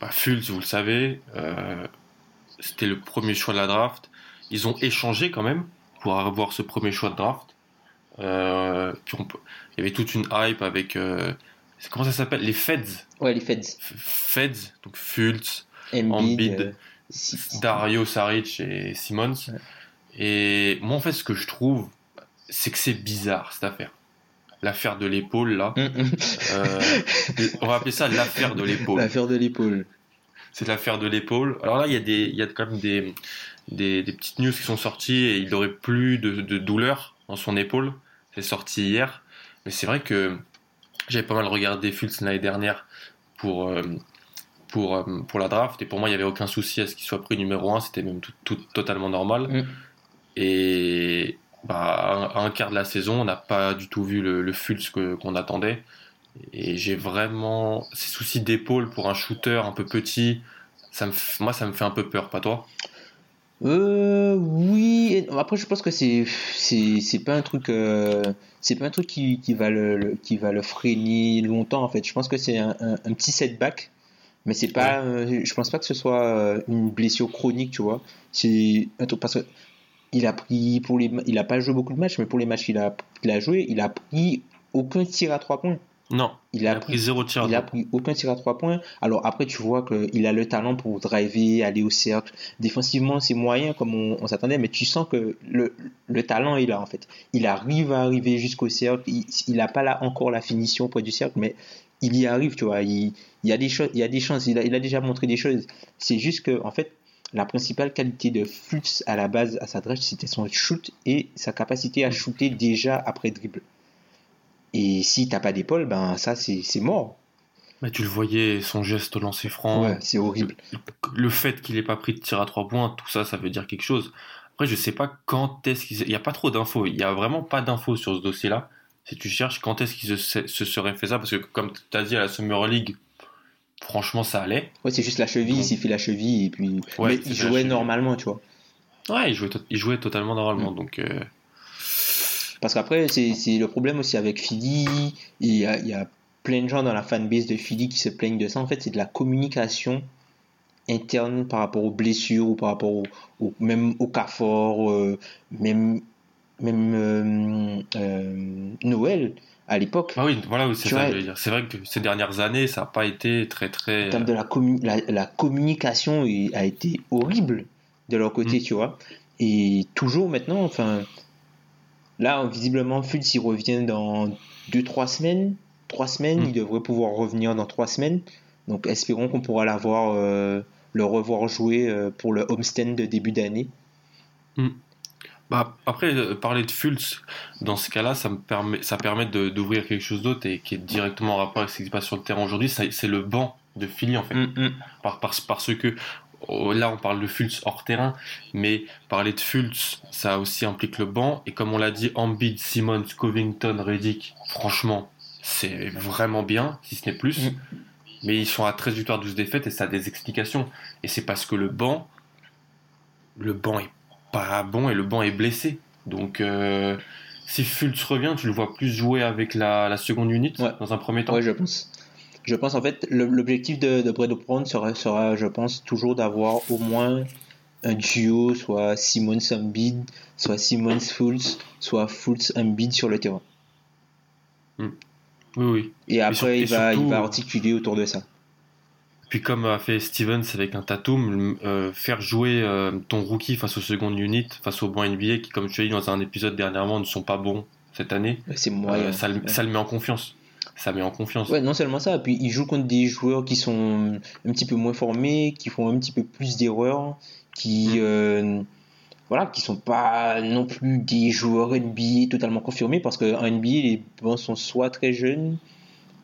Bah, Fultz, vous le savez, euh, c'était le premier choix de la draft. Ils ont échangé quand même pour avoir ce premier choix de draft. Euh, il y avait toute une hype avec euh, comment ça s'appelle? Les Feds Ouais, les Feds. F- Feds donc Fultz Embiid. Euh, Dario Saric et Simmons Ouais. et moi en fait ce que je trouve c'est que c'est bizarre cette affaire l'affaire de l'épaule là hum. Euh, on va appeler ça l'affaire de l'épaule L'affaire de l'épaule. C'est l'affaire de l'épaule. Alors là, il y a des, il y a quand même des, des, des petites news qui sont sorties et il aurait plus de, de douleur dans son épaule. C'est sorti hier. Mais c'est vrai que j'avais pas mal regardé Fultz l'année dernière pour, euh, pour, euh, pour la draft et pour moi, il y avait aucun souci à ce qu'il soit pris numéro 1. C'était même tout, tout totalement normal. Mm. Et bah, à un, à un quart de la saison, on n'a pas du tout vu le, le Fultz qu'on attendait. Et j'ai vraiment ces soucis d'épaule pour un shooter un peu petit. Ça me, moi, ça me fait un peu peur, pas toi? Euh, oui. Après, je pense que c'est c'est c'est pas un truc euh, c'est pas un truc qui, qui va le, le- qui va le freiner longtemps en fait. Je pense que c'est un, un, un petit setback Mais c'est pas, euh, je pense pas que ce soit euh, une blessure chronique, tu vois. C'est un truc parce que il a pris pour les, il a pas joué beaucoup de matchs, mais pour les matchs qu'il a, qu'il a joué, il a pris aucun tir à trois points. Non, Il il a pris zéro tir. à Il a pris aucun tir à trois points. Alors après, tu vois qu'il a le talent pour driver, aller au cercle. Défensivement, c'est moyen comme on, on s'attendait, mais tu sens que le, le talent est là en fait. Il arrive à arriver jusqu'au cercle. Il n'a pas là encore la finition près du cercle, mais il y arrive, tu vois. Il, il y a des choses, il y a des chances. Il a, il a déjà montré des choses. C'est juste que en fait, la principale qualité de Fultz à la base à sa draft, c'était son shoot et sa capacité à shooter déjà après dribble. Et si t'as pas d'épaule, ben ça c'est c'est mort. Mais tu le voyais, son geste au lancer franc. Ouais, c'est horrible. Le fait qu'il ait pas pris de tir à trois points, tout ça, ça veut dire quelque chose. Après, je sais pas quand est-ce qu'il. Il y a pas trop d'infos. Il y a vraiment pas d'infos sur ce dossier-là. Si tu cherches quand est-ce qu'il se, se serait fait ça, parce que comme tu as dit à la Summer League, franchement, ça allait. Ouais, c'est juste la cheville, il s'est fait la cheville et puis. Ouais, mais il jouait normalement, tu vois. Ouais, il jouait, to- il jouait totalement normalement. Mm. Donc, euh, Parce qu'après, c'est le problème aussi avec Philly. Il y, a, il y a plein de gens dans la fanbase de Philly qui se plaignent de ça. En fait, c'est de la communication interne par rapport aux blessures ou par rapport au, au- même au cas fort, euh, même, même euh, euh, Noël à l'époque. Ah oui, voilà, oui, c'est ça vois- que je veux dire. C'est vrai que ces dernières années, ça n'a pas été très très. En termes de la, commu- la, la communication il- a été horrible de leur côté, Mm. tu vois. Et toujours maintenant, enfin, là, visiblement, Fultz, il revient dans 2-3 semaines. 3 semaines, Mm. il devrait pouvoir revenir dans 3 semaines. Donc, espérons qu'on pourra l'avoir, euh, le revoir jouer euh, pour le homestand de début d'année. Bah, après, euh, parler de Fultz, dans ce cas-là, ça me permet, ça permet d'ouvrir quelque chose d'autre et qui est directement en rapport avec ce qui se passe sur le terrain aujourd'hui. C'est le banc de Philly, en fait. Mm, Par- par- parce que là, on parle de Fultz hors terrain, mais parler de Fultz, ça aussi implique le banc. Et comme on l'a dit, Embiid, Simmons, Covington, Reddick, franchement, c'est vraiment bien, si ce n'est plus. Mm. Mais ils sont à 13 victoires, 12 défaites et ça a des explications. Et c'est parce que le banc, le banc est pas bon et le banc est blessé. Donc, euh, si Fultz revient, tu le vois plus jouer avec la, la seconde unité Ouais. dans un premier temps. Ouais, je pense. Je pense en fait, l'objectif de, de Brown sera, sera, je pense, toujours d'avoir au moins un duo, soit Simmons Embiid, soit Simmons Fultz, soit Fultz Embiid sur le terrain. Oui, oui. Et après, sur- et il, va, surtout- il va articuler autour de ça. Puis comme a fait Stevens avec un Tatum, euh, faire jouer euh, ton rookie face aux secondes unit, face aux bons NBA qui, comme tu as dit dans un épisode dernièrement, ne sont pas bons cette année, C'est euh, ça, le- ça le met en confiance. Ça met en confiance. Ouais, non seulement ça, puis il joue contre des joueurs qui sont un petit peu moins formés, qui font un petit peu plus d'erreurs, qui Mm. euh, voilà, qui sont pas non plus des joueurs NBA totalement confirmés parce que en NBA les bancs sont soit très jeunes,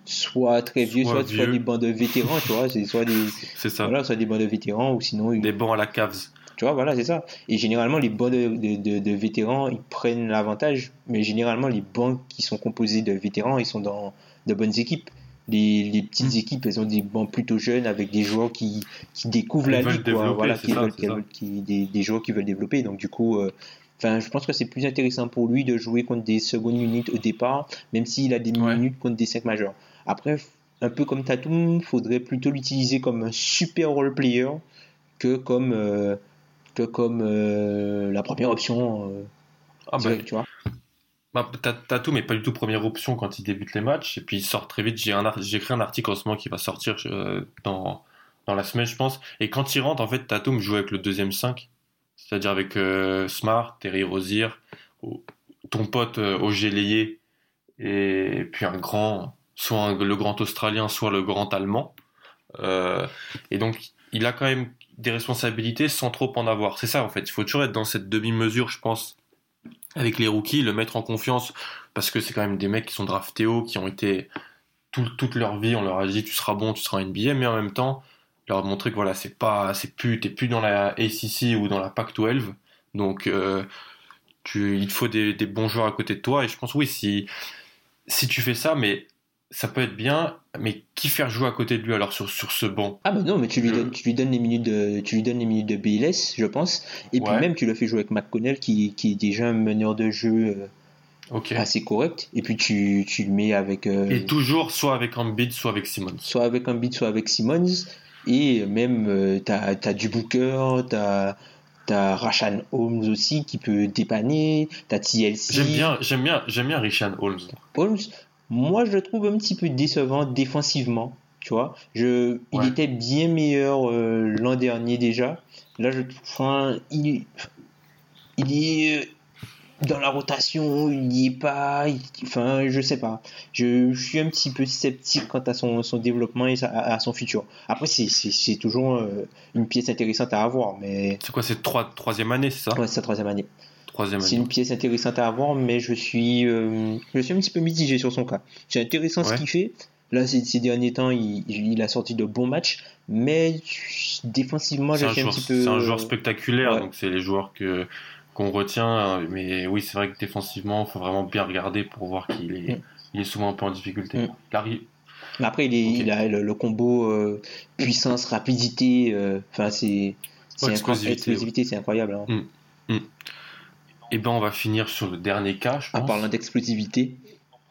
soit très vieux, Soit soit, soit vieux. des bancs de vétérans, tu vois, c'est soit des [laughs] ça. voilà, soit des bancs de vétérans ou sinon Des bancs à la Cavs. tu vois, voilà, c'est ça. Et généralement, les bancs de, de, de- de vétérans, ils prennent l'avantage. Mais généralement, les bancs qui sont composés de vétérans, ils sont dans de bonnes équipes. Les, les petites Mm. équipes, elles ont des bancs plutôt jeunes avec des joueurs qui, qui découvrent la ligue, quoi. Voilà, qui ça, veulent, qui ça. veulent- qui- des, des joueurs qui veulent développer. Donc, du coup, euh, enfin, je pense que c'est plus intéressant pour lui de jouer contre des secondes units au départ, même s'il a des Ouais. minutes contre des 5 majeurs. Après, un peu comme Tatum, faudrait plutôt l'utiliser comme un super role player que comme euh, que comme euh, la première option. euh, Ah bah, tu vois. Bah, Ta- Tatum n'est pas du tout première option quand il débute les matchs. Et puis il sort très vite. J'ai écrit un article en ce moment qui va sortir euh, dans, dans la semaine, je pense. Et quand il rentre, en fait, Tatum joue avec le deuxième 5. C'est-à-dire avec euh, Smart, Terry Rozier, ou- ton pote euh, et puis un grand, soit le grand Australien, soit le grand Allemand. Euh, et donc, il a quand même des responsabilités sans trop en avoir. C'est ça, en fait. Il faut toujours être dans cette demi-mesure, je pense, avec les rookies, le mettre en confiance, parce que c'est quand même des mecs qui sont draftés haut, qui ont été tout- toute leur vie, on leur a dit tu seras bon, tu seras NBA, mais en même temps, leur montrer que voilà, c'est pas, c'est plus, t'es plus dans la ACC ou dans la Pac-12, donc euh, il te faut des, des bons joueurs à côté de toi, et je pense oui, si si tu fais ça, mais ça peut être bien, mais qui faire jouer à côté de lui alors sur, sur ce banc? Ah bah non, mais tu lui Je- donnes, tu lui donnes les minutes de, tu lui donnes les minutes de BLS, je pense. Et puis même tu le fais jouer avec McConnell qui, qui est déjà un meneur de jeu euh, assez correct. Et puis tu, tu le mets avec euh, Et toujours soit avec Embiid, soit avec Simmons. soit avec beat, soit avec Simmons. Et même, euh, tu as, du Booker, tu as, as Rashan Holmes aussi qui peut dépanner, tu as TLC. J'aime bien, j'aime bien, j'aime bien Rashan Holmes. Holmes, moi je le trouve un petit peu décevant défensivement. Tu vois, je, il était bien meilleur euh, l'an dernier déjà. Là, je enfin, il, il est dans la rotation, il n'y est pas. enfin, je sais pas. Je, suis un petit peu sceptique quant à son, son développement et à, son futur. Après, c'est toujours euh, une pièce intéressante à avoir. mais C'est quoi, c'est trois, troisième année, c'est ça? Ouais, c'est sa troisième année. Troisième C'est une pièce intéressante à avoir, mais je suis, euh, je suis un petit peu mitigé sur son cas. C'est intéressant ce qu'il fait. Là, ces, ces, derniers temps, il, il, a sorti de bons matchs, mais défensivement, j'ai un, un petit peu. C'est un joueur spectaculaire, donc c'est les joueurs que qu'on retient. Mais oui, c'est vrai que défensivement, il faut vraiment bien regarder pour voir qu'il est, mm. il est souvent un peu en difficulté. Mm. après, il, est, il a le, combo euh, puissance, rapidité. Euh, enfin, c'est explosivité, c'est incroyable. Hein. Mm. Et eh ben, on va finir sur le dernier cas. Je En parlant d'explosivité.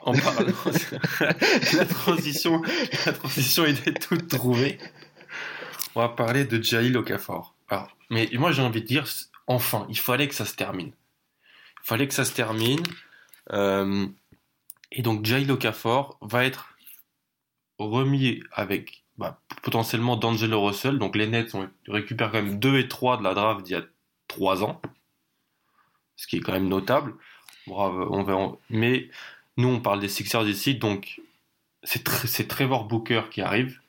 En parlant, [laughs] la transition, la transition était toute trouvée. On va parler de Jail Okafor. Alors, mais moi, j'ai envie de dire, enfin, il fallait que ça se termine. Il fallait que ça se termine. Euh, et donc Jay Okafor va être remis avec bah, potentiellement D'Angelo Russell. Donc les Nets ont récupéré quand même 2 et 3 de la draft d'il y a 3 ans. Ce qui est quand même notable. Bravo, on va, mais nous on parle des Sixers ici. Donc c'est Trevor Booker qui arrive.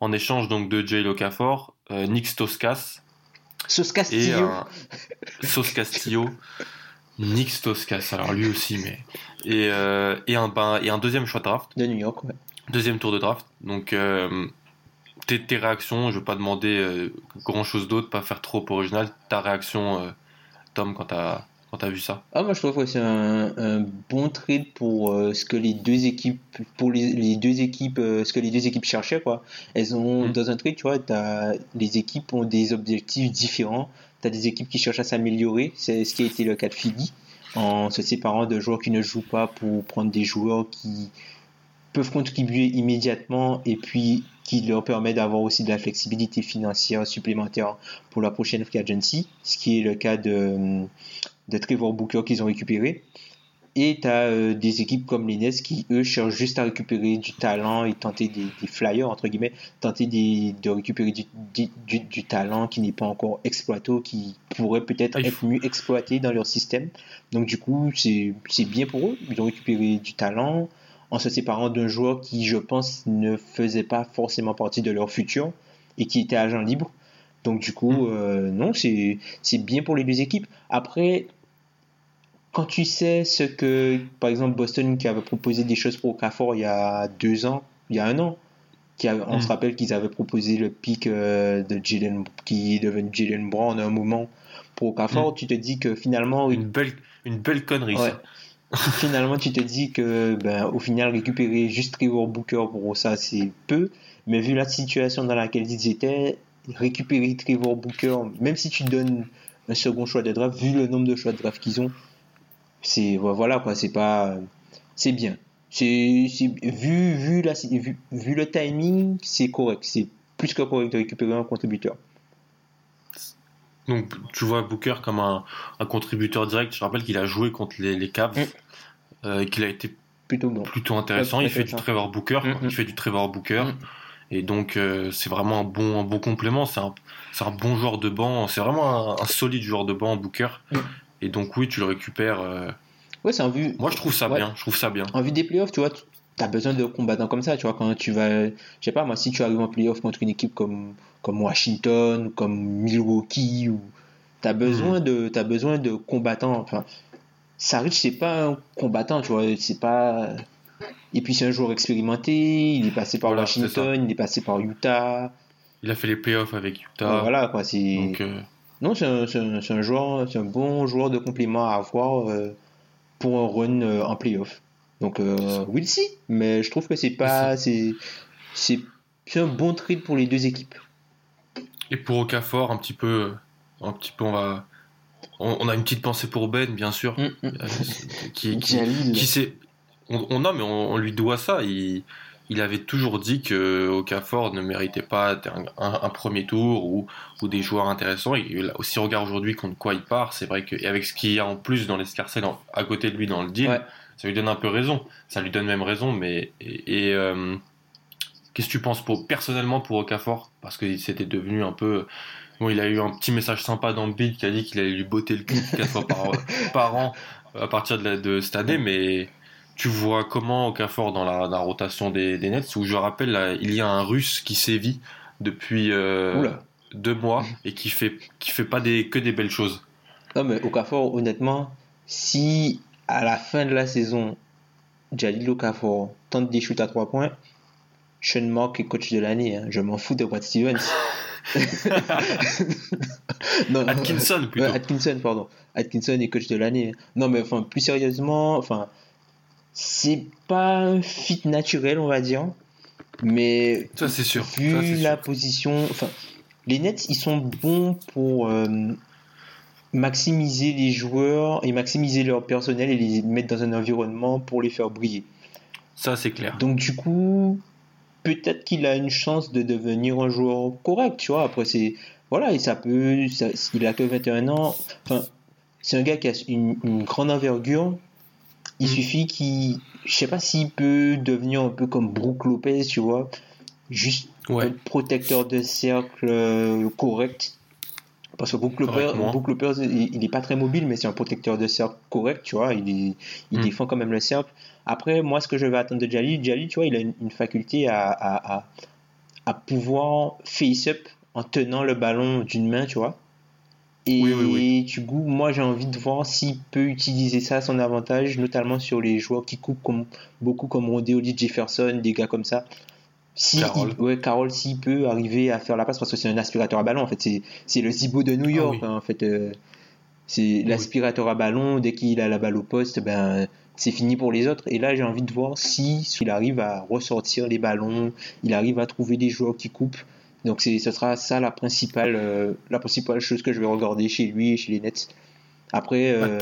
En échange donc de Jay Okafor, euh, Nick Stoskas Sauce Castillo. Et, Sauce Castillo. Nick Stoskas, alors lui aussi, mais. Et, euh, et, un, ben, et un deuxième choix de draft. De New York, ouais. Deuxième tour de draft. Donc, euh, tes, tes, réactions, je ne vais pas demander euh, grand chose d'autre, pas faire trop original. Ta réaction, Tom, quand tu as quand tu as vu ça ah, Moi, je trouve que c'est un, bon trade pour euh, ce que les deux équipes, pour les, deux équipes, euh, ce que les deux équipes cherchaient. Quoi. Elles ont, mm. Dans un trade, tu vois, as, les équipes ont des objectifs différents. Tu as des équipes qui cherchent à s'améliorer. C'est ce qui a été le cas de Philly, en se séparant de joueurs qui ne jouent pas pour prendre des joueurs qui peuvent contribuer immédiatement et puis qui leur permet d'avoir aussi de la flexibilité financière supplémentaire pour la prochaine free agency, ce qui est le cas de, de Trevor Booker qu'ils ont récupéré. Et tu as euh, des équipes comme les Nets qui, eux, cherchent juste à récupérer du talent et tenter des, flyers, entre guillemets, tenter de récupérer du, du, talent qui n'est pas encore exploité, qui pourrait peut-être être mieux exploité dans leur système. Donc, du coup, c'est bien pour eux. Ils ont récupéré du talent en se séparant d'un joueur qui, je pense, ne faisait pas forcément partie de leur futur et qui était agent libre. Donc, du coup, mm. euh, non, c'est bien pour les deux équipes. Après, quand tu sais ce que, par exemple, Boston qui avait proposé des choses pour Okafor il y a deux ans, il y a un an, qui on se hmm. rappelle qu'ils avaient proposé le pic euh, de Jalen, qui est devenu Jalen Brown en un moment pour Okafor, hmm. tu te dis que finalement. Une belle, une belle connerie, ça. [laughs] finalement, tu te dis que, ben, au final, récupérer juste Trevor Booker pour ça, c'est peu. Mais vu la situation dans laquelle ils étaient, récupérer Trevor Booker, même si tu donnes un second choix de draft, vu le nombre de choix de draft qu'ils ont, c'est voilà quoi c'est pas c'est bien. C'est vu vu la vu, vu le timing c'est correct. C'est plus que correct de récupérer un contributeur. Donc tu vois Booker comme un, un contributeur direct. Je rappelle qu'il a joué contre les, les Cavs mm. euh, et qu'il a été plutôt bon. plutôt intéressant. Il fait du Trevor Booker mm, il mm. fait du Trevor Booker. et donc euh, c'est vraiment un bon un bon complément. C'est un, un bon joueur de banc. C'est vraiment un, un, solide joueur de banc Booker et donc oui, tu le récupères. Euh, ouais, c'est en vue. Moi, je trouve ça bien. Je trouve ça bien. En vue des playoffs, tu vois, tu as besoin de combattants comme ça. Tu vois, quand tu vas, je sais pas, moi, si tu arrives en playoff contre une équipe comme comme Washington, comme Milwaukee, ou t'as besoin hmm. de, as besoin de combattants. Enfin, Saric, c'est pas un combattant, tu vois, c'est pas. Et puis c'est un joueur expérimenté. Il est passé par Washington, il est passé par Utah. Il a fait les playoffs avec Utah. voilà quoi, c'est. Donc, euh, non, c'est un, un, joueur, c'est un bon joueur de complément à avoir euh, pour un run euh, en playoff. Donc, euh, we'll see. Mais je trouve que c'est pas, c'est, c'est, un bon trade pour les deux équipes. Et pour Okafor, un petit peu, un petit peu, on va, on, a une petite pensée pour Ben, bien sûr, mm, mm. qui, qui, qui, on, a, mais on, lui doit ça. Il, il avait toujours dit que Okafor ne méritait pas un, un, premier tour ou, ou, des joueurs intéressants. Et aussi regarde aujourd'hui contre quoi il part, c'est vrai qu'avec ce qu'il y a en plus dans l'escarcelle à côté de lui dans le deal, ça lui donne un peu raison. Ça lui donne même raison, mais et, euh, qu'est-ce que tu penses pour personnellement pour Okafor? Parce que c'était devenu un peu bon, il a eu un petit message sympa dans le beat qui a dit qu'il allait lui botter le cul quatre fois par, [laughs] par an à partir de, de cette année, mais tu vois comment Okafor dans la, la rotation des, des, Nets, où je rappelle, il y a un Russe qui sévit depuis euh, deux mois et qui fait, qui fait pas des, que des belles choses. Non, mais Okafor, honnêtement, si à la fin de la saison, Jalil Okafor tente des shoots à trois points, Sean Mark est coach de l'année. Hein. Je m'en fous de Brad Stevens. [laughs] non, Atkinson plutôt. Atkinson, pardon. Atkinson est coach de l'année. Non, mais enfin, plus sérieusement, enfin, c'est pas un fit naturel, on va dire. Mais ça c'est sûr. Vu la position, enfin, les Nets, ils sont bons pour euh, maximiser les joueurs et maximiser leur personnel et les mettre dans un environnement pour les faire briller. Ça c'est clair. Donc du coup, peut-être qu'il a une chance de devenir un joueur correct, tu vois. Après c'est voilà, et ça peut, ça, il a que 21 ans. Enfin, c'est un gars qui a une, une grande envergure il mm. suffit qu'il. Je sais pas s'il peut devenir un peu comme Brook Lopez, tu vois. Juste un protecteur de cercle euh, correct. Parce que Brook Lopez, Lopez il, n'est pas très mobile, mais c'est un protecteur de cercle correct, tu vois. Il, il mm. défend quand même le cercle. Après, moi, ce que je vais attendre de Jali, Jali, tu vois, il a une, faculté à, à, à, à pouvoir face-up en tenant le ballon d'une main, tu vois. Et oui, du coup, moi j'ai envie de voir s'il peut utiliser ça à son avantage, notamment sur les joueurs qui coupent comme, beaucoup comme Rodeo Jefferson, des gars comme ça. Si Carole. Il, ouais, Carole, s'il peut arriver à faire la passe, parce que c'est un aspirateur à ballon, en fait, c'est le Zibo de New ah York, hein, en fait. Euh, c'est l'aspirateur à ballon, dès qu'il a la balle au poste, ben, c'est fini pour les autres. Et là, j'ai envie de voir si s'il arrive à ressortir les ballons, il arrive à trouver des joueurs qui coupent. Donc ce sera ça la principale, euh, la principale chose que je vais regarder chez lui et chez les Nets. Après, euh,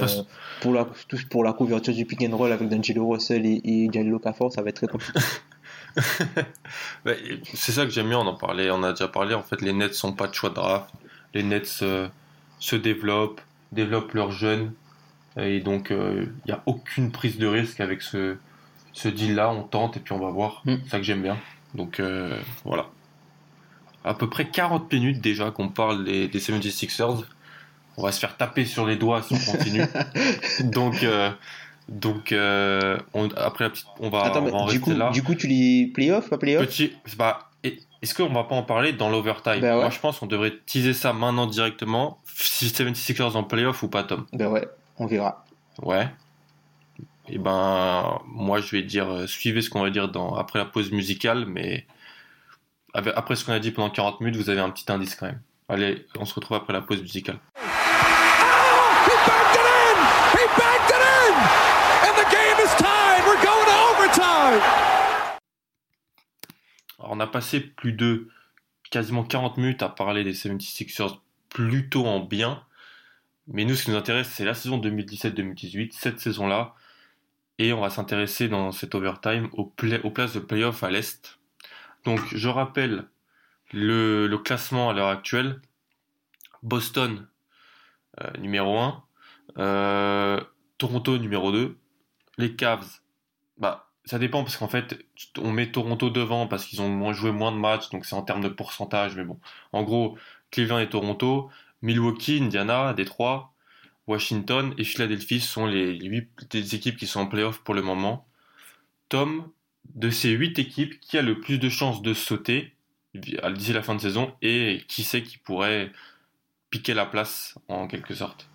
pour, la, pour la couverture du pick and roll avec D'Angelo Russell et, et Jalil ça va être très compliqué. [laughs] c'est ça que j'aime bien, on en parlait, on a déjà parlé. En fait, les Nets sont pas de choix de draft. Les Nets euh, se développent, développent leurs jeunes. Et donc, il n'y a aucune prise de risque avec ce, ce deal-là. On tente et puis on va voir. Mm. C'est ça que j'aime bien. Donc, voilà à peu près 40 minutes déjà qu'on parle des, des 76ers. On va se faire taper sur les doigts si on continue. [laughs] donc, euh, donc euh, on, après la petite, on va, Attends, on va du coup, là. Du coup, tu lis playoff, pas playoff? Petit, bah, Est-ce qu'on va pas en parler dans l'overtime? Ben Moi, je pense qu'on devrait teaser ça maintenant directement. Si 76ers en playoff ou pas, Tom? Ben ouais, on verra. Ouais. Et ben, moi, je vais dire, euh, suivez ce qu'on va dire dans, après la pause musicale, mais après ce qu'on a dit pendant 40 minutes, vous avez un petit indice quand même. Allez, on se retrouve après la pause musicale. Alors, on a passé plus de quasiment 40 minutes à parler des 76ers plutôt en bien. Mais nous, ce qui nous intéresse, c'est la saison 2017-2018, cette saison-là. Et on va s'intéresser dans cet overtime aux, aux places de playoff à l'Est. Donc, je rappelle le, classement à l'heure actuelle. Boston, euh, numéro 1. Euh, Toronto, numéro 2. Les Cavs, bah, ça dépend parce qu'en fait, on met Toronto devant parce qu'ils ont joué moins de matchs, donc c'est en termes de pourcentage, mais bon. En gros, Cleveland et Toronto, Milwaukee, Indiana, Détroit, Washington et Philadelphie sont les 8 équipes qui sont en playoff pour le moment. Tom, de ces huit équipes, qui a le plus de chances de sauter d'ici la fin de saison et qui sait qui pourrait piquer la place en quelque sorte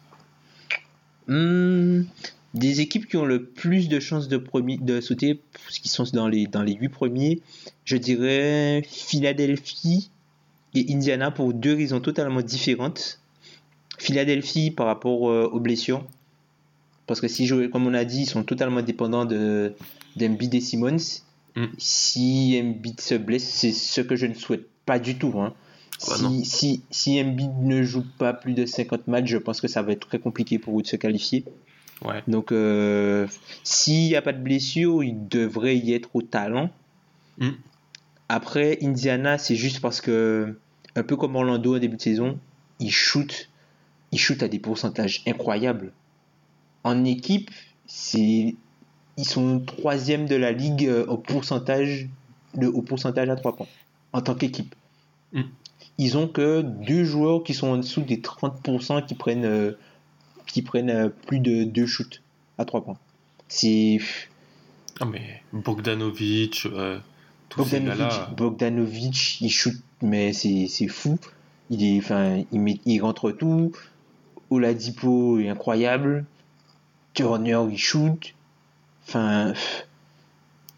hmm, Des équipes qui ont le plus de chances de, de sauter, qui sont dans les, dans les 8 premiers, je dirais Philadelphie et Indiana pour deux raisons totalement différentes. Philadelphie par rapport euh, aux blessures. Parce que si, comme on a dit, ils sont totalement dépendants de, d'Embiid et Simmons. Mm. Si Embiid se blesse, c'est ce que je ne souhaite pas du tout. Hein. si, si, si Embiid ne joue pas plus de 50 matchs, je pense que ça va être très compliqué pour vous de se qualifier. Ouais. Donc, euh, s'il n'y a pas de blessure, il devrait y être au talent. Mm. Après, Indiana, c'est juste parce que, un peu comme Orlando en début de saison, ils shootent, ils shootent à des pourcentages incroyables. En équipe, c'est, ils sont troisième de la ligue euh, au pourcentage, de, au pourcentage à 3 points, en tant qu'équipe. Mm. Ils ont que deux joueurs qui sont en dessous des 30% qui prennent, euh, qui prennent euh, plus de deux shoots à 3 points. C'est Ah, mais Bogdanovic, euh, tous ces Bogdanovic. Bogdanovic, il shoot, mais c'est c'est fou. Il est, enfin, il, met, il rentre tout. Oladipo est incroyable. Turner, il shoot. Enfin,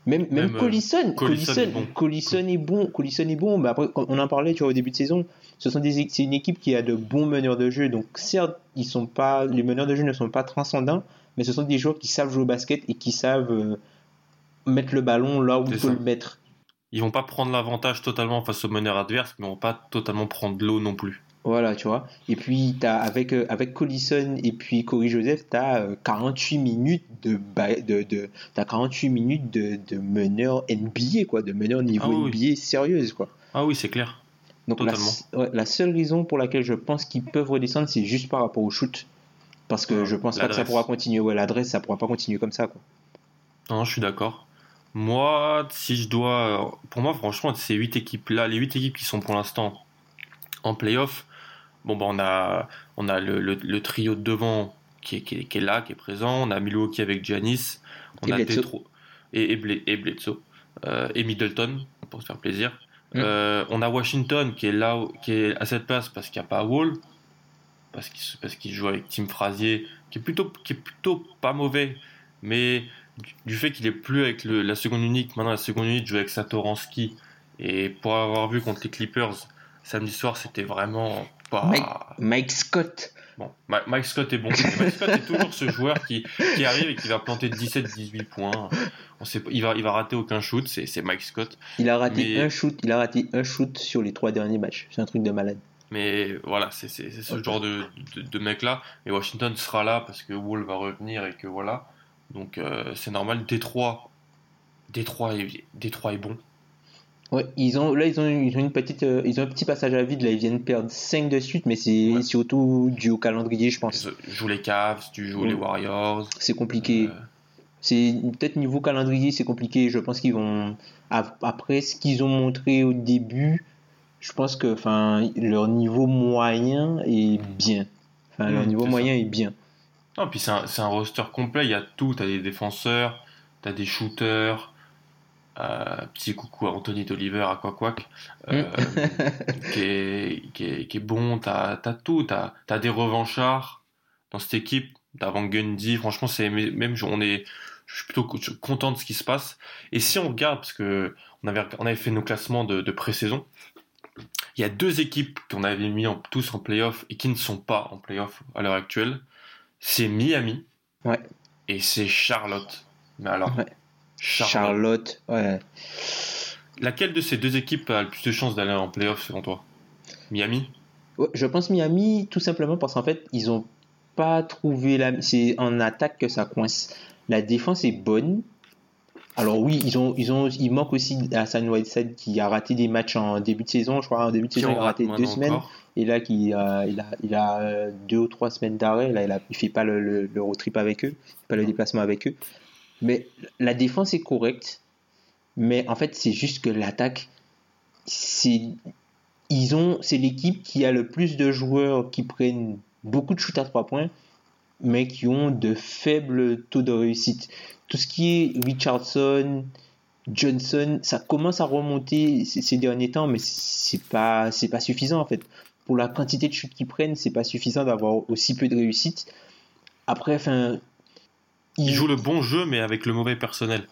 même même, Même, euh, Collison, Collison Collison, est bon. Collison est bon. Collison est bon. Mais après, on en parlait, tu vois, au début de saison. Ce sont des, c'est une équipe qui a de bons meneurs de jeu. Donc certes, ils sont pas, les meneurs de jeu ne sont pas transcendants, mais ce sont des joueurs qui savent jouer au basket et qui savent euh, mettre le ballon là où il faut ça. le mettre. Ils vont pas prendre l'avantage totalement face au meneur adverse, mais ils vont pas totalement prendre l'eau non plus. Voilà, tu vois. Et puis, t'as, avec, euh, avec Collison et puis Corey Joseph, tu as 48 minutes de, ba- de, de, t'as 48 minutes de, de meneur NBA, quoi, de meneur niveau Ah oui. NBA sérieuse, quoi. Ah oui, c'est clair. Donc, la, Totalement. ouais, la seule raison pour laquelle je pense qu'ils peuvent redescendre, c'est juste par rapport au shoot. Parce que Ah, je pense pas que ça pourra continuer. Ouais, l'adresse, ça pourra pas continuer comme ça, quoi. Non, je suis d'accord. Moi, si je dois. Pour moi, franchement, ces 8 équipes-là, les 8 équipes qui sont pour l'instant en playoff, bon, bah, on a, on a le, le- le trio de devant qui est, qui, est, qui est là, qui est présent. On a Milwaukee avec Giannis. On Et a. Détroit- Et, et, Bledsoe. Euh, et Middleton, pour se faire plaisir. Mm. Euh, on a Washington qui est là, qui est à cette place parce qu'il n'y a pas Wall. Parce qu'il parce qu'il joue avec Tim Frazier, qui est plutôt, qui est plutôt pas mauvais. Mais du- du fait qu'il est plus avec le- la seconde unique, maintenant la seconde unique joue avec Satoransky. Et pour avoir vu contre les Clippers samedi soir, c'était vraiment pas. Mike, Mike Scott. Bon, Mike Scott est bon. Mike Scott est toujours ce joueur qui, qui arrive et qui va planter 17-18 points. On sait, pas- il, va, il va rater aucun shoot, c'est c'est Mike Scott. Il a raté Mais- un shoot. Il a raté un shoot sur les trois derniers matchs. C'est un truc de malade. Mais voilà, c'est c'est- c'est ce genre de, de, de mec-là. Et Washington sera là parce que Wall va revenir et que voilà. Donc euh, c'est normal. Détroit, Détroit est, Détroit est bon. Ouais, ils ont, là, ils ont, ils ont une petite, euh, ils ont un petit passage à vide. Là, ils viennent perdre 5 de suite, mais c'est Ouais. surtout dû au calendrier, je pense. Tu joues les Cavs, tu joues Ouais. les Warriors. C'est compliqué. Euh, C'est peut-être niveau calendrier, c'est compliqué. Je pense qu'ils vont ap- après ce qu'ils ont montré au début, je pense que, enfin, leur niveau moyen est bien. Enfin, leur Mm, niveau moyen est bien. Non, puis c'est un, un roster complet, il y a tout. T'as des défenseurs, t'as des shooters. Euh, petit coucou à Anthony Toliver à Quack euh, [laughs] qui, est, qui, est, qui est bon. T'as as tout. T'as as des revanchards dans cette équipe. T'as Van Gundy. Franchement, c'est même on est. Je suis plutôt co- content de ce qui se passe. Et si on regarde, parce que on avait, on avait fait nos classements de, de pré-saison, il y a deux équipes qu'on avait mis en, tous en playoff et qui ne sont pas en playoff à l'heure actuelle. C'est Miami Ouais. et c'est Charlotte. Mais alors, Ouais. Charlotte. Charlotte, ouais. Laquelle de ces deux équipes a le plus de chances d'aller en playoff selon toi? Miami? Ouais, je pense Miami tout simplement parce qu'en fait ils ont pas trouvé la c'est en attaque que ça coince. La défense est bonne. Alors oui ils ont ils ont il manque aussi Hassan Whiteside qui a raté des matchs en début de saison je crois en début de Qui saison il a raté deux semaines. encore. Et là qui euh, il a il a euh, deux ou trois semaines d'arrêt. Là il a il fait pas le, le, le road trip avec eux pas le déplacement avec eux mais la défense est correcte mais en fait c'est juste que l'attaque c'est ils ont c'est l'équipe qui a le plus de joueurs qui prennent beaucoup de shoots à trois points mais qui ont de faibles taux de réussite. Tout ce qui est Richardson Johnson ça commence à remonter ces derniers temps mais c'est pas c'est pas suffisant en fait. Pour la quantité de shoots qu'ils prennent c'est pas suffisant d'avoir aussi peu de réussite. Après enfin Ils jouent le bon jeu, mais avec le mauvais personnel.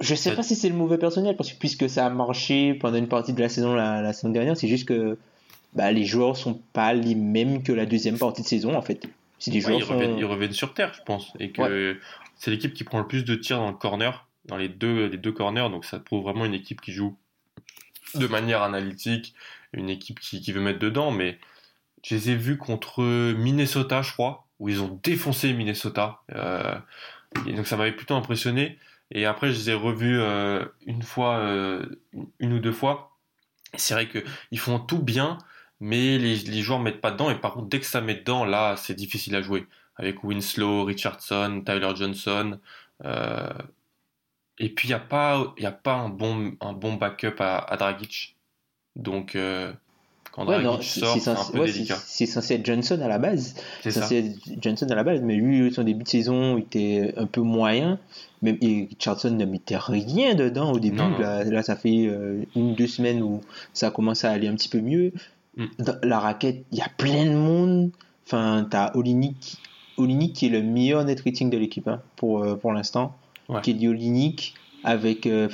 je sais pas si c'est le mauvais personnel parce que puisque ça a marché pendant une partie de la saison la, la saison dernière, c'est juste que bah, les joueurs sont pas les mêmes que la deuxième partie de saison en fait. Si les Ouais, joueurs ils, sont reviennent, ils reviennent sur terre, je pense. Et que c'est l'équipe qui prend le plus de tirs dans le corner, dans les deux, les deux corners. Donc ça prouve vraiment une équipe qui joue de manière analytique, une équipe qui, qui veut mettre dedans. Mais je les ai vus contre Minnesota, je crois, où ils ont défoncé Minnesota. Euh, donc ça m'avait plutôt impressionné. Et après, je les ai revus euh, une fois, euh, une ou deux fois. C'est vrai qu'ils font tout bien, mais les, joueurs mettent pas dedans. Et par contre, dès que ça met dedans, là, c'est difficile à jouer. Avec Winslow, Richardson, Tyler Johnson. et puis, il n'y a pas, a pas un, bon, un bon backup à, à Dragic. Donc, quand Ouais, non, c'est sort, c'est un censé, peu ouais, c'est- délicat. c'est censé être Johnson à la base. C'est censé être Johnson à la base, mais lui, son début de saison, il était un peu moyen. Même et Richardson ne mettait rien dedans au début. Non, non. Là, là, ça fait euh, une ou deux semaines où ça commence à aller un petit peu mieux. Mm. Dans la raquette, il y a plein de monde. Enfin, t'as Olinik, Olinik qui est le meilleur net rating de l'équipe hein, pour, euh, pour l'instant. Ouais. Kelly Olinik avec, euh,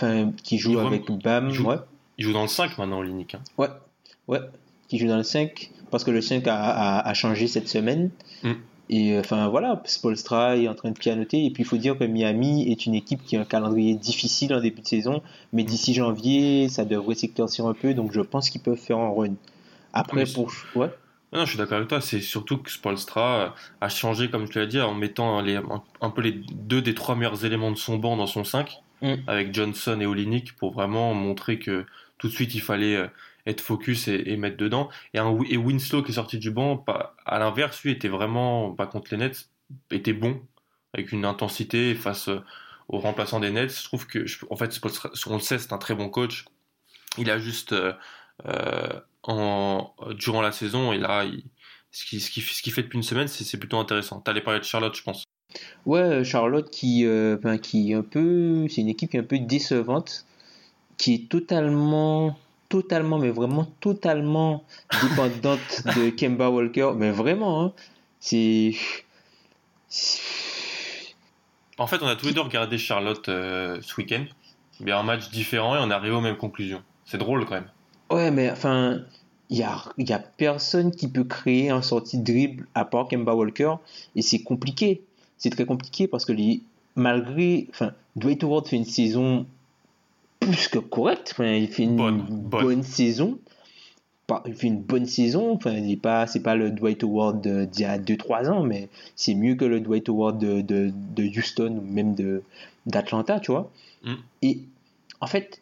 qui joue Il avec Bam. il joue- Ouais. Il joue dans le 5 maintenant, Olinik. hein. Ouais, ouais, qui joue dans le 5, parce que le 5 a, a- a changé cette semaine. Mm. Et euh, enfin voilà, Spolstra est en train de pianoter. Et puis il faut dire que Miami est une équipe qui a un calendrier difficile en début de saison, mais d'ici janvier, ça devrait s'éclaircir un peu, donc je pense qu'ils peuvent faire un run. Après, Oui, pour. Ouais, Non, je suis d'accord avec toi. C'est surtout que Spolstra a changé, comme je te l'ai dit, en mettant les, un, un peu les deux des trois meilleurs éléments de son banc dans son 5, Mm. avec Johnson et Olinik, pour vraiment montrer que tout de suite il fallait euh, être focus et, et mettre dedans. Et, un, et Winslow qui est sorti du banc, pas- à l'inverse, lui était vraiment, pas contre les Nets, était bon, avec une intensité face euh, aux remplaçants des Nets. Je trouve que, en fait, on le sait, c'est un très bon coach. Il a juste, euh, euh, en, durant la saison, et là, ce qu'il ce qui, ce qu'il fait depuis une semaine, c'est plutôt intéressant. T'allais parler de Charlotte, je pense. ouais Charlotte qui, qui est un peu. C'est une équipe qui est un peu décevante, qui est totalement. Totalement, mais vraiment totalement dépendante de Kemba Walker. Mais vraiment, hein, c'est. En fait, on a tous les deux regardé Charlotte euh, ce week-end, mais un match différent et on est arrivé aux mêmes conclusions. C'est drôle quand même. Ouais, mais enfin, il y a, y a personne qui peut créer un sortie de dribble à part Kemba Walker, et c'est compliqué. C'est très compliqué parce que les, malgré, enfin, Dwight Howard fait une saison plus que correcte. Enfin, il fait une Bonne, bonne, bonne. saison. Pas- Il fait une bonne saison. Enfin, il est pas, c'est pas le Dwight Howard d'il y a 2-3 ans, mais c'est mieux que le Dwight Howard de, de, de Houston ou même de d'Atlanta, tu vois. Mm. Et en fait,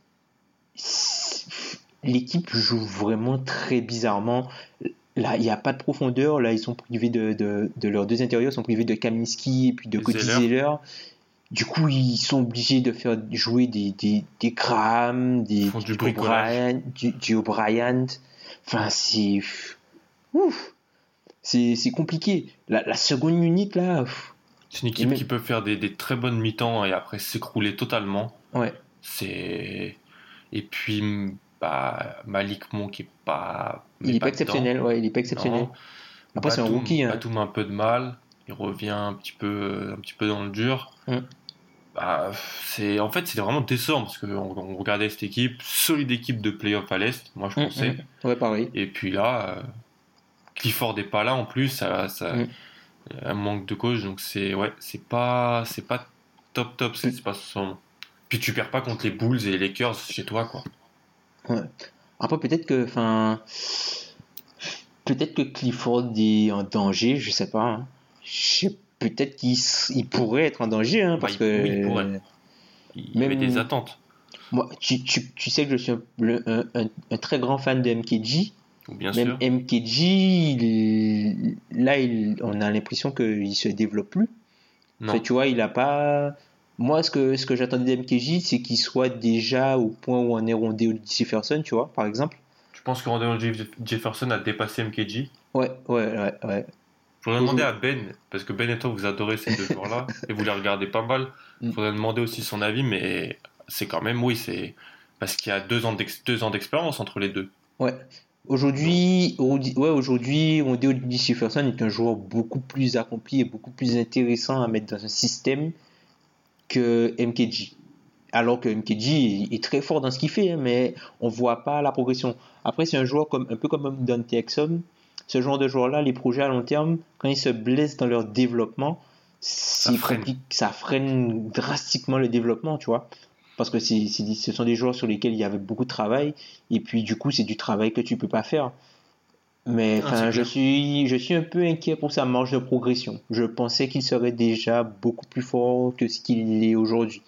l'équipe joue vraiment très bizarrement. Là, il n'y a pas de profondeur. Là, ils sont privés de, de, de leurs deux intérieurs, ils sont privés de Kaminski et puis de Cody Zeller. Du coup, ils sont obligés de faire jouer des, des, des Graham, des, du. O'Brien, du, du O'Brien. Enfin, c'est. Ouf! C'est c'est compliqué. La, la seconde unité, là. pff, C'est une équipe Mais- qui peut faire des, des très bonnes mi-temps et après s'écrouler totalement. Ouais. C'est et puis bah, Malik Monk qui est pas. Il n'est pas exceptionnel. Ouais, il est pas exceptionnel. Non. Après, c'est un Batum- rookie. hein. Batum a un peu de mal. Il revient un petit peu, un petit peu dans le dur. Mm. Bah, c'est en fait c'était vraiment décevant parce qu'on on regardait cette équipe, solide équipe de playoff à l'est, moi je Mm, pensais. mm. Ouais, pareil. Et puis là, euh, Clifford n'est pas là en plus, ça, ça un manque de coach, donc c'est ouais, c'est pas c'est pas top top, c'est pas son. Puis tu perds pas contre les Bulls et les Lakers chez toi quoi. Après, peut-être que, enfin, peut-être que Clifford est en danger, je sais pas. hein. Peut-être qu'il pourrait être en danger, hein, parce il- que oui, il pourrait. Il Même- avait des attentes. moi, tu, tu, tu sais que je suis un, un- un- un très grand fan de MKG. Bien Même sûr. MKG, il- là, il- on a l'impression qu'il se développe plus. Non. Tu vois, il a pas. Moi, ce que, ce que j'attendais d'MKJ, c'est qu'il soit déjà au point où on est rondé au Jefferson, tu vois, par exemple. Tu penses que Jeff- Jefferson a dépassé MKG Ouais, ouais, ouais, ouais. Faudrait demander à Ben, parce que Ben et toi vous adorez ces deux joueurs-là, [laughs] et vous les regardez pas mal. Mm. Faudrait demander aussi son avis, mais c'est quand même, oui, c'est. Parce qu'il y a deux ans d'ex- deux ans d'expérience entre les deux. Ouais. Aujourd'hui, Rudy- ouais, aujourd'hui, Odie Jefferson est un joueur beaucoup plus accompli et beaucoup plus intéressant à mettre dans un système que MKG. Alors que MKG est, est très fort dans ce qu'il fait, hein, mais on voit pas la progression. Après, c'est un joueur comme, un peu comme Dante Exum. Ce genre de joueur-là, les projets à long terme, quand ils se blessent dans leur développement, freine. ça freine drastiquement le développement, tu vois. Parce que c'est, c'est des- ce sont des joueurs sur lesquels il y avait beaucoup de travail, et puis du coup, c'est du travail que tu peux pas faire. Mais Ah, je suis, je suis un peu inquiet pour sa marge de progression. Je pensais qu'il serait déjà beaucoup plus fort que ce qu'il est aujourd'hui.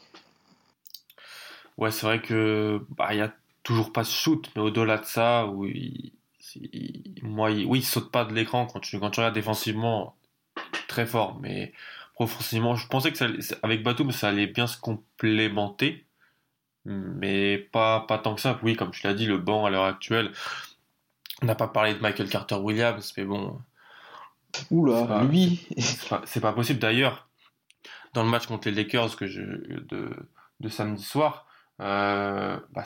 Ouais, c'est vrai que bah, y a toujours pas de shoot, mais au-delà de ça, où il, il- moi, il, oui, il saute pas de l'écran quand tu, quand tu regardes défensivement, très fort, mais offensivement, je pensais que ça, avec Batum, ça allait bien se complémenter, mais pas, pas tant que ça. Oui, comme tu l'as dit, le banc à l'heure actuelle, on n'a pas parlé de Michael Carter Williams, mais bon, Oula, lui. c'est pas, possible. D'ailleurs, dans le match contre les Lakers que je, de, de samedi soir, euh, bah,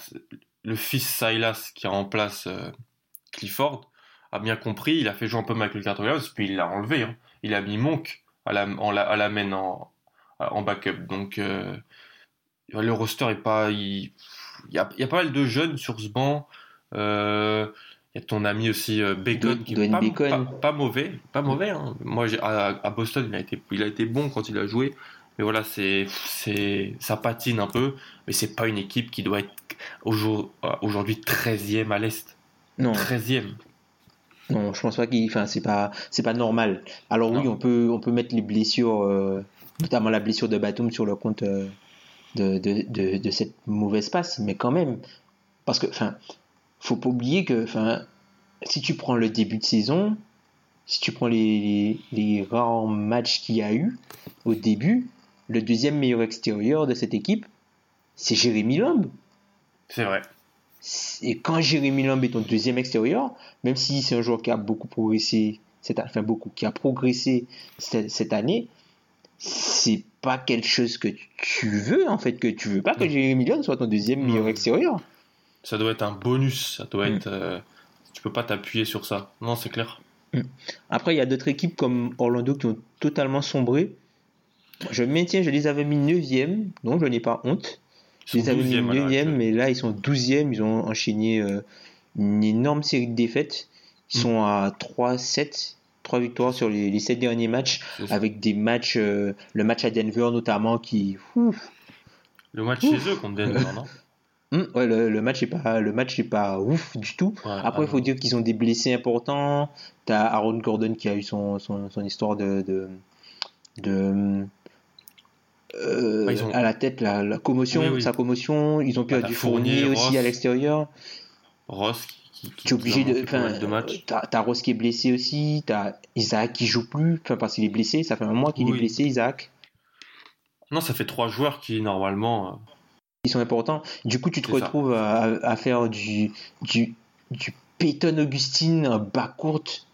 le fils Silas qui remplace euh, Clifford a bien compris, il a fait jouer un peu Michael Carter Williams, puis il l'a enlevé. hein. Il a mis Monk à la, en la, à la main en, en backup. Donc euh, le roster est pas. Il, il y, a, il y a pas mal de jeunes sur ce banc. Euh, il y a ton ami aussi euh, Bacon qui est pas, Bacon. pas- pas mauvais, pas mauvais. hein. Moi, à, à Boston, il a été, il a été bon quand il a joué. Mais voilà, c'est, c'est, ça patine un peu. Mais c'est pas une équipe qui doit être euh, aujourd'hui 13e à l'est. Non, 13e. non, je pense pas qu'il. Enfin, c'est pas, c'est pas normal. Alors oui, on peut, on peut mettre les blessures, euh, notamment la blessure de Batum sur le compte euh, de, de, de, de cette mauvaise passe, mais quand même, parce que, enfin, faut pas oublier que, enfin, si tu prends le début de saison, si tu prends les, les, les rares matchs qu'il y a eu au début, le deuxième meilleur extérieur de cette équipe, c'est Jérémy Lamb. C'est vrai. Et quand Jérémy Lamb est ton deuxième extérieur, même si c'est un joueur qui a beaucoup progressé, cette, enfin beaucoup, qui a progressé cette, cette année, c'est pas quelque chose que tu veux en fait, que tu veux pas que Jérémy Lamb soit ton deuxième meilleur extérieur. Ça doit être un bonus. Ça doit Mm. être. euh, tu peux pas t'appuyer sur ça. Non, c'est clair. Après, il y a d'autres équipes comme Orlando qui ont totalement sombré. Je maintiens, je les avais mis 9e, donc je n'ai pas honte. Je Ils les sont avais mis 12e à l'heure 9e, actuelle. mais là ils sont 12e, ils ont enchaîné euh, une énorme série de défaites. Ils Mm. sont à 3-7, 3 victoires sur les, les 7 derniers matchs, avec des matchs, euh, le match à Denver notamment qui. ouf. Le match chez eux contre Denver, non [laughs] Hum, ouais, le, le match est pas, le match est pas ouf du tout. Ouais, Après, il faut dire qu'ils ont des blessés importants. T'as Aaron Gordon qui a eu son, son, son histoire de. de, de euh, Ouais, ils ont- à la tête, la, la commotion, Oui, oui. sa commotion. Ils ont Bah, perdu t'as Fournier, aussi Ross. à l'extérieur. Ross qui, qui, qui Tu es obligé de. t'as Ross qui est blessé aussi. T'as Isaac qui joue plus. Enfin, parce qu'il est blessé. Ça fait un mois qu'il est blessé, Isaac. Non, ça fait trois joueurs qui normalement. euh, Ils sont importants. Du coup, tu te retrouves à, faire du, du, du Peyton Augustine bas courte.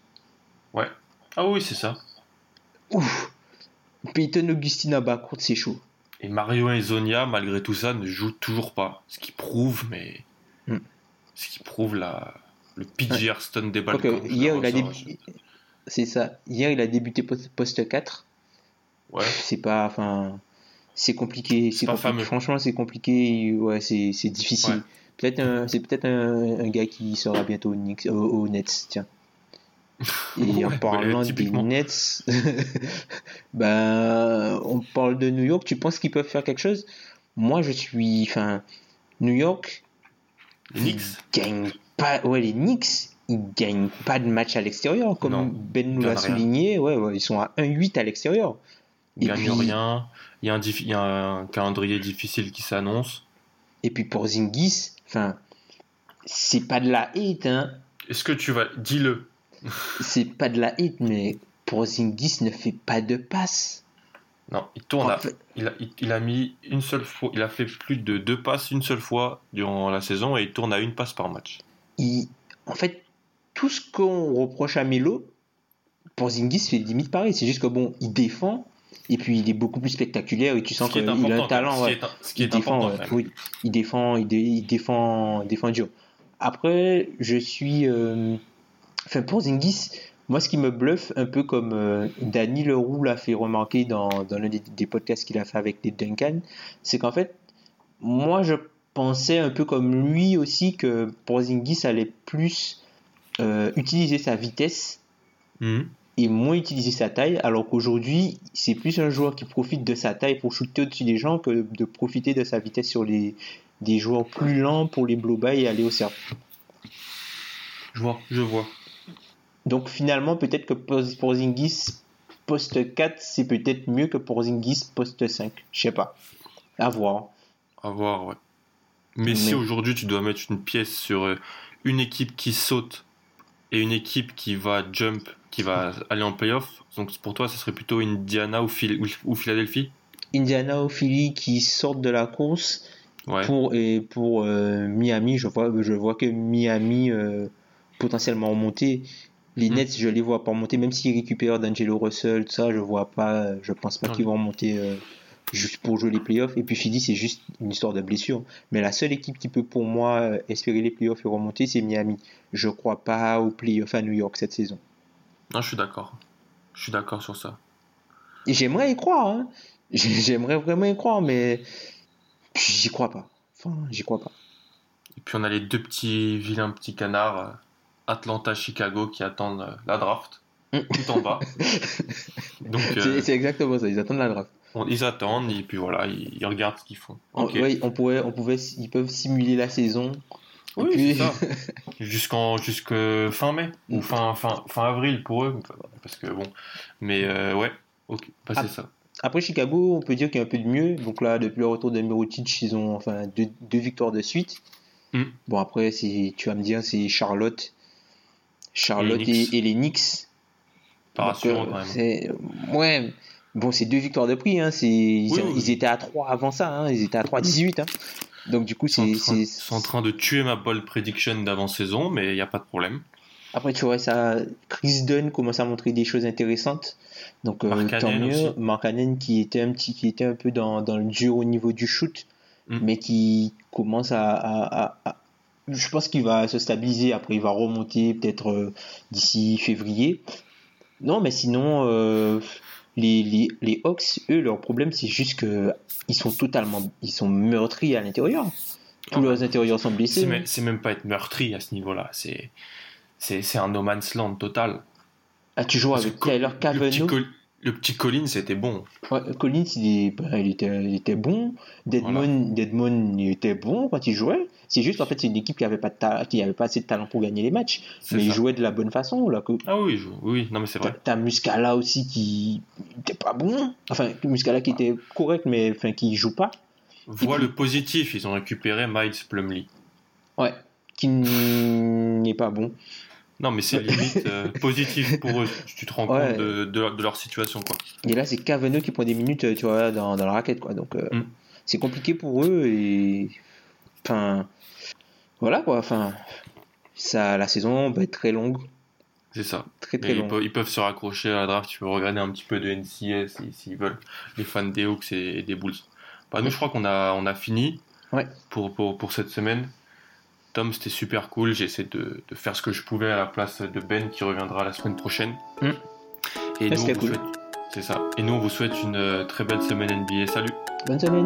Ouais. Ah oui, c'est ça. Ouf! Peyton Augustine en bas courte, c'est chaud. Et Mario Ezonia, malgré tout ça, ne joue toujours pas. Ce qui prouve, mais. Hmm. Ce qui prouve la... le PG Hearthstone des Quoique, Balkans. je hier, il a débuté. C'est ça. Hier, il a débuté poste, poste 4. Ouais. C'est pas. Enfin. C'est compliqué. C'est pas compliqué. fameux. Franchement, c'est compliqué. Ouais, c'est difficile. Ouais. Peut-être un- c'est peut-être un, un gars qui sera bientôt au, Knicks- au, au Nets. Tiens. [laughs] Et en Ouais, parlant ouais, des. Nets, [laughs] ben, on parle de New York. Tu penses qu'ils peuvent faire quelque chose? Moi, je suis. Enfin, New York, Les Knicks ils gagnent pas. Ouais, les Knicks, ils gagnent pas de match à l'extérieur, comme Non, Ben nous l'a souligné. Ouais, ouais, ils sont à 1-8 à l'extérieur. Ils gagnent puis- rien. Il y, a un il y a un calendrier difficile qui s'annonce. Et puis pour Zingis, enfin, c'est pas de la hate, hein. Est-ce que tu vas. Dis-le. C'est pas de la hate, mais pour Zingis ne fait pas de passe. Non, il tourne. En à- fait- il, a, il, il a mis une seule fois. Il a fait plus de deux passes une seule fois durant la saison et il tourne à une passe par match. il- en fait, tout ce qu'on reproche à Melo, pour Zingis, c'est limite pareil. C'est juste que bon, il défend, et puis il est beaucoup plus spectaculaire, et tu sens qu'il a un talent. Ce qui est, ce qui il est défend, important. ouais, oui, il défend, il, dé- il défend, il défend dur. Après, je suis, euh, enfin pour Zingis, moi ce qui me bluffe un peu comme euh, Danny Leroux l'a fait remarquer dans, dans l'un des, des podcasts qu'il a fait avec les Duncan, c'est qu'en fait, moi je pensais un peu comme lui aussi que Porzingis allait plus euh, utiliser sa vitesse Mhm. et moins utiliser sa taille, alors qu'aujourd'hui, c'est plus un joueur qui profite de sa taille pour shooter au-dessus des gens que de profiter de sa vitesse sur les, des joueurs plus lents pour les blow-by et aller au cercle. Je vois, je vois. Donc finalement, peut-être que Poz- Porzingis poste 4, c'est peut-être mieux que Porzingis poste 5. Je sais pas. À voir. À voir, ouais. Mais, si aujourd'hui tu dois mettre une pièce sur euh, une équipe qui saute et une équipe qui va jump, qui va aller en playoff, donc pour toi, ce serait plutôt Indiana ou, Phil- ou- Philadelphie? Indiana ou Philly qui sortent de la course Ouais. pour et pour euh, Miami, je vois je vois que Miami euh, potentiellement remonter. Les Mm. Nets, je les vois pas remonter, même s'ils récupèrent d'Angelo Russell, tout ça, je vois pas, je pense pas qu'ils vont remonter euh, juste pour jouer les playoffs. Et puis Philly, c'est juste une histoire de blessure. Mais la seule équipe qui peut pour moi euh, espérer les playoffs et remonter, c'est Miami. Je crois pas aux playoffs à New York cette saison. Non, je suis d'accord. Je suis d'accord sur ça. J'aimerais y croire, hein. J'ai- J'aimerais vraiment y croire, mais j'y crois pas. Enfin, j'y crois pas. Et puis on a les deux petits vilains petits canards, euh, Atlanta, Chicago, qui attendent euh, la draft, Mm. tout en bas. Donc euh, C'est exactement ça, ils attendent la draft. on- ils attendent et puis voilà, ils, ils regardent ce qu'ils font. On- Ok. ouais, on pourrait, on pouvait, ils peuvent simuler la saison. Oui, puis- c'est ça. [laughs] Jusqu'en jusque fin mai ou fin fin fin avril pour eux, parce que bon. Mais euh, ouais, ok, bah, c'est ça. Après Chicago, on peut dire qu'il y a un peu de mieux. Donc là, depuis le retour de Mirotic, ils ont enfin deux, deux victoires de suite. Mm. Bon après, c'est, tu vas me dire, c'est Charlotte, Charlotte Et les Knicks. et, et les Knicks. Pas rassurant euh, quand même. ouais. Bon, c'est deux victoires de prix. Hein. Ils, Oui, oui. ils étaient à 3 avant ça. Hein. Ils étaient à 3 à 18. Hein. Donc du coup, c'est, ils sont en train de tuer ma ball prediction d'avant-saison, mais il n'y a pas de problème. Après, tu vois, ça, Chris Dunn commence à montrer des choses intéressantes. Donc, euh, tant mieux. aussi. Mark Cannon qui était un petit, qui était un peu dans, dans le dur au niveau du shoot, Mm. mais qui commence à- à- à- je pense qu'il va se stabiliser. Après, il va remonter peut-être euh, d'ici février. Non, mais sinon, euh, les, les, les Hawks, eux, leur problème, c'est juste que ils sont totalement, ils sont meurtris à l'intérieur. Tous leurs intérieurs sont blessés. C'est même, pas être meurtri à ce niveau-là. C'est c'est c'est un no man's land total. Ah, tu joues Parce avec Tyler le petit, Cavanaugh. Col- le petit Colin, c'était bon. Ouais, Collins, il, était, il était bon. Deadmon, Deadmon, il était bon quand il jouait. C'est juste, en fait, c'est une équipe qui avait pas, de ta- qui avait pas assez de talent pour gagner les matchs. Mais il jouait de la bonne façon. Là, que, Ah oui, je- oui, non mais c'est vrai. t'as Muscala aussi qui était pas bon. Enfin, Muscala qui était correct, mais enfin, qui joue pas. Vois puis- le positif, ils ont récupéré Miles Plumlee. Ouais. Qui n'est pas bon. Non mais c'est limite [laughs] euh, positif pour eux. Tu te rends Ouais. compte de, de leur, de leur situation quoi. Et là, c'est Cavanaugh qui prend des minutes, tu vois, dans, dans la raquette, quoi. Donc, euh, Mm. c'est compliqué pour eux et. Enfin. Voilà, quoi. Enfin. Ça, la saison va être très longue. C'est ça. Très, très ils, peuvent, ils peuvent se raccrocher à la draft. Tu peux regarder un petit peu de NCS s'ils veulent. Les fans des Hawks et, et des Bulls. Bah, nous, je crois qu'on a, on a fini Ouais. pour, pour, pour cette semaine. Tom, c'était super cool. J'ai essayé de, de faire ce que je pouvais à la place de Ben qui reviendra la semaine prochaine. Mm. Et nous, on c'était vous cool. souhaite- c'est ça. Et nous, on vous souhaite une euh, très belle semaine NBA. Salut. Bonne semaine.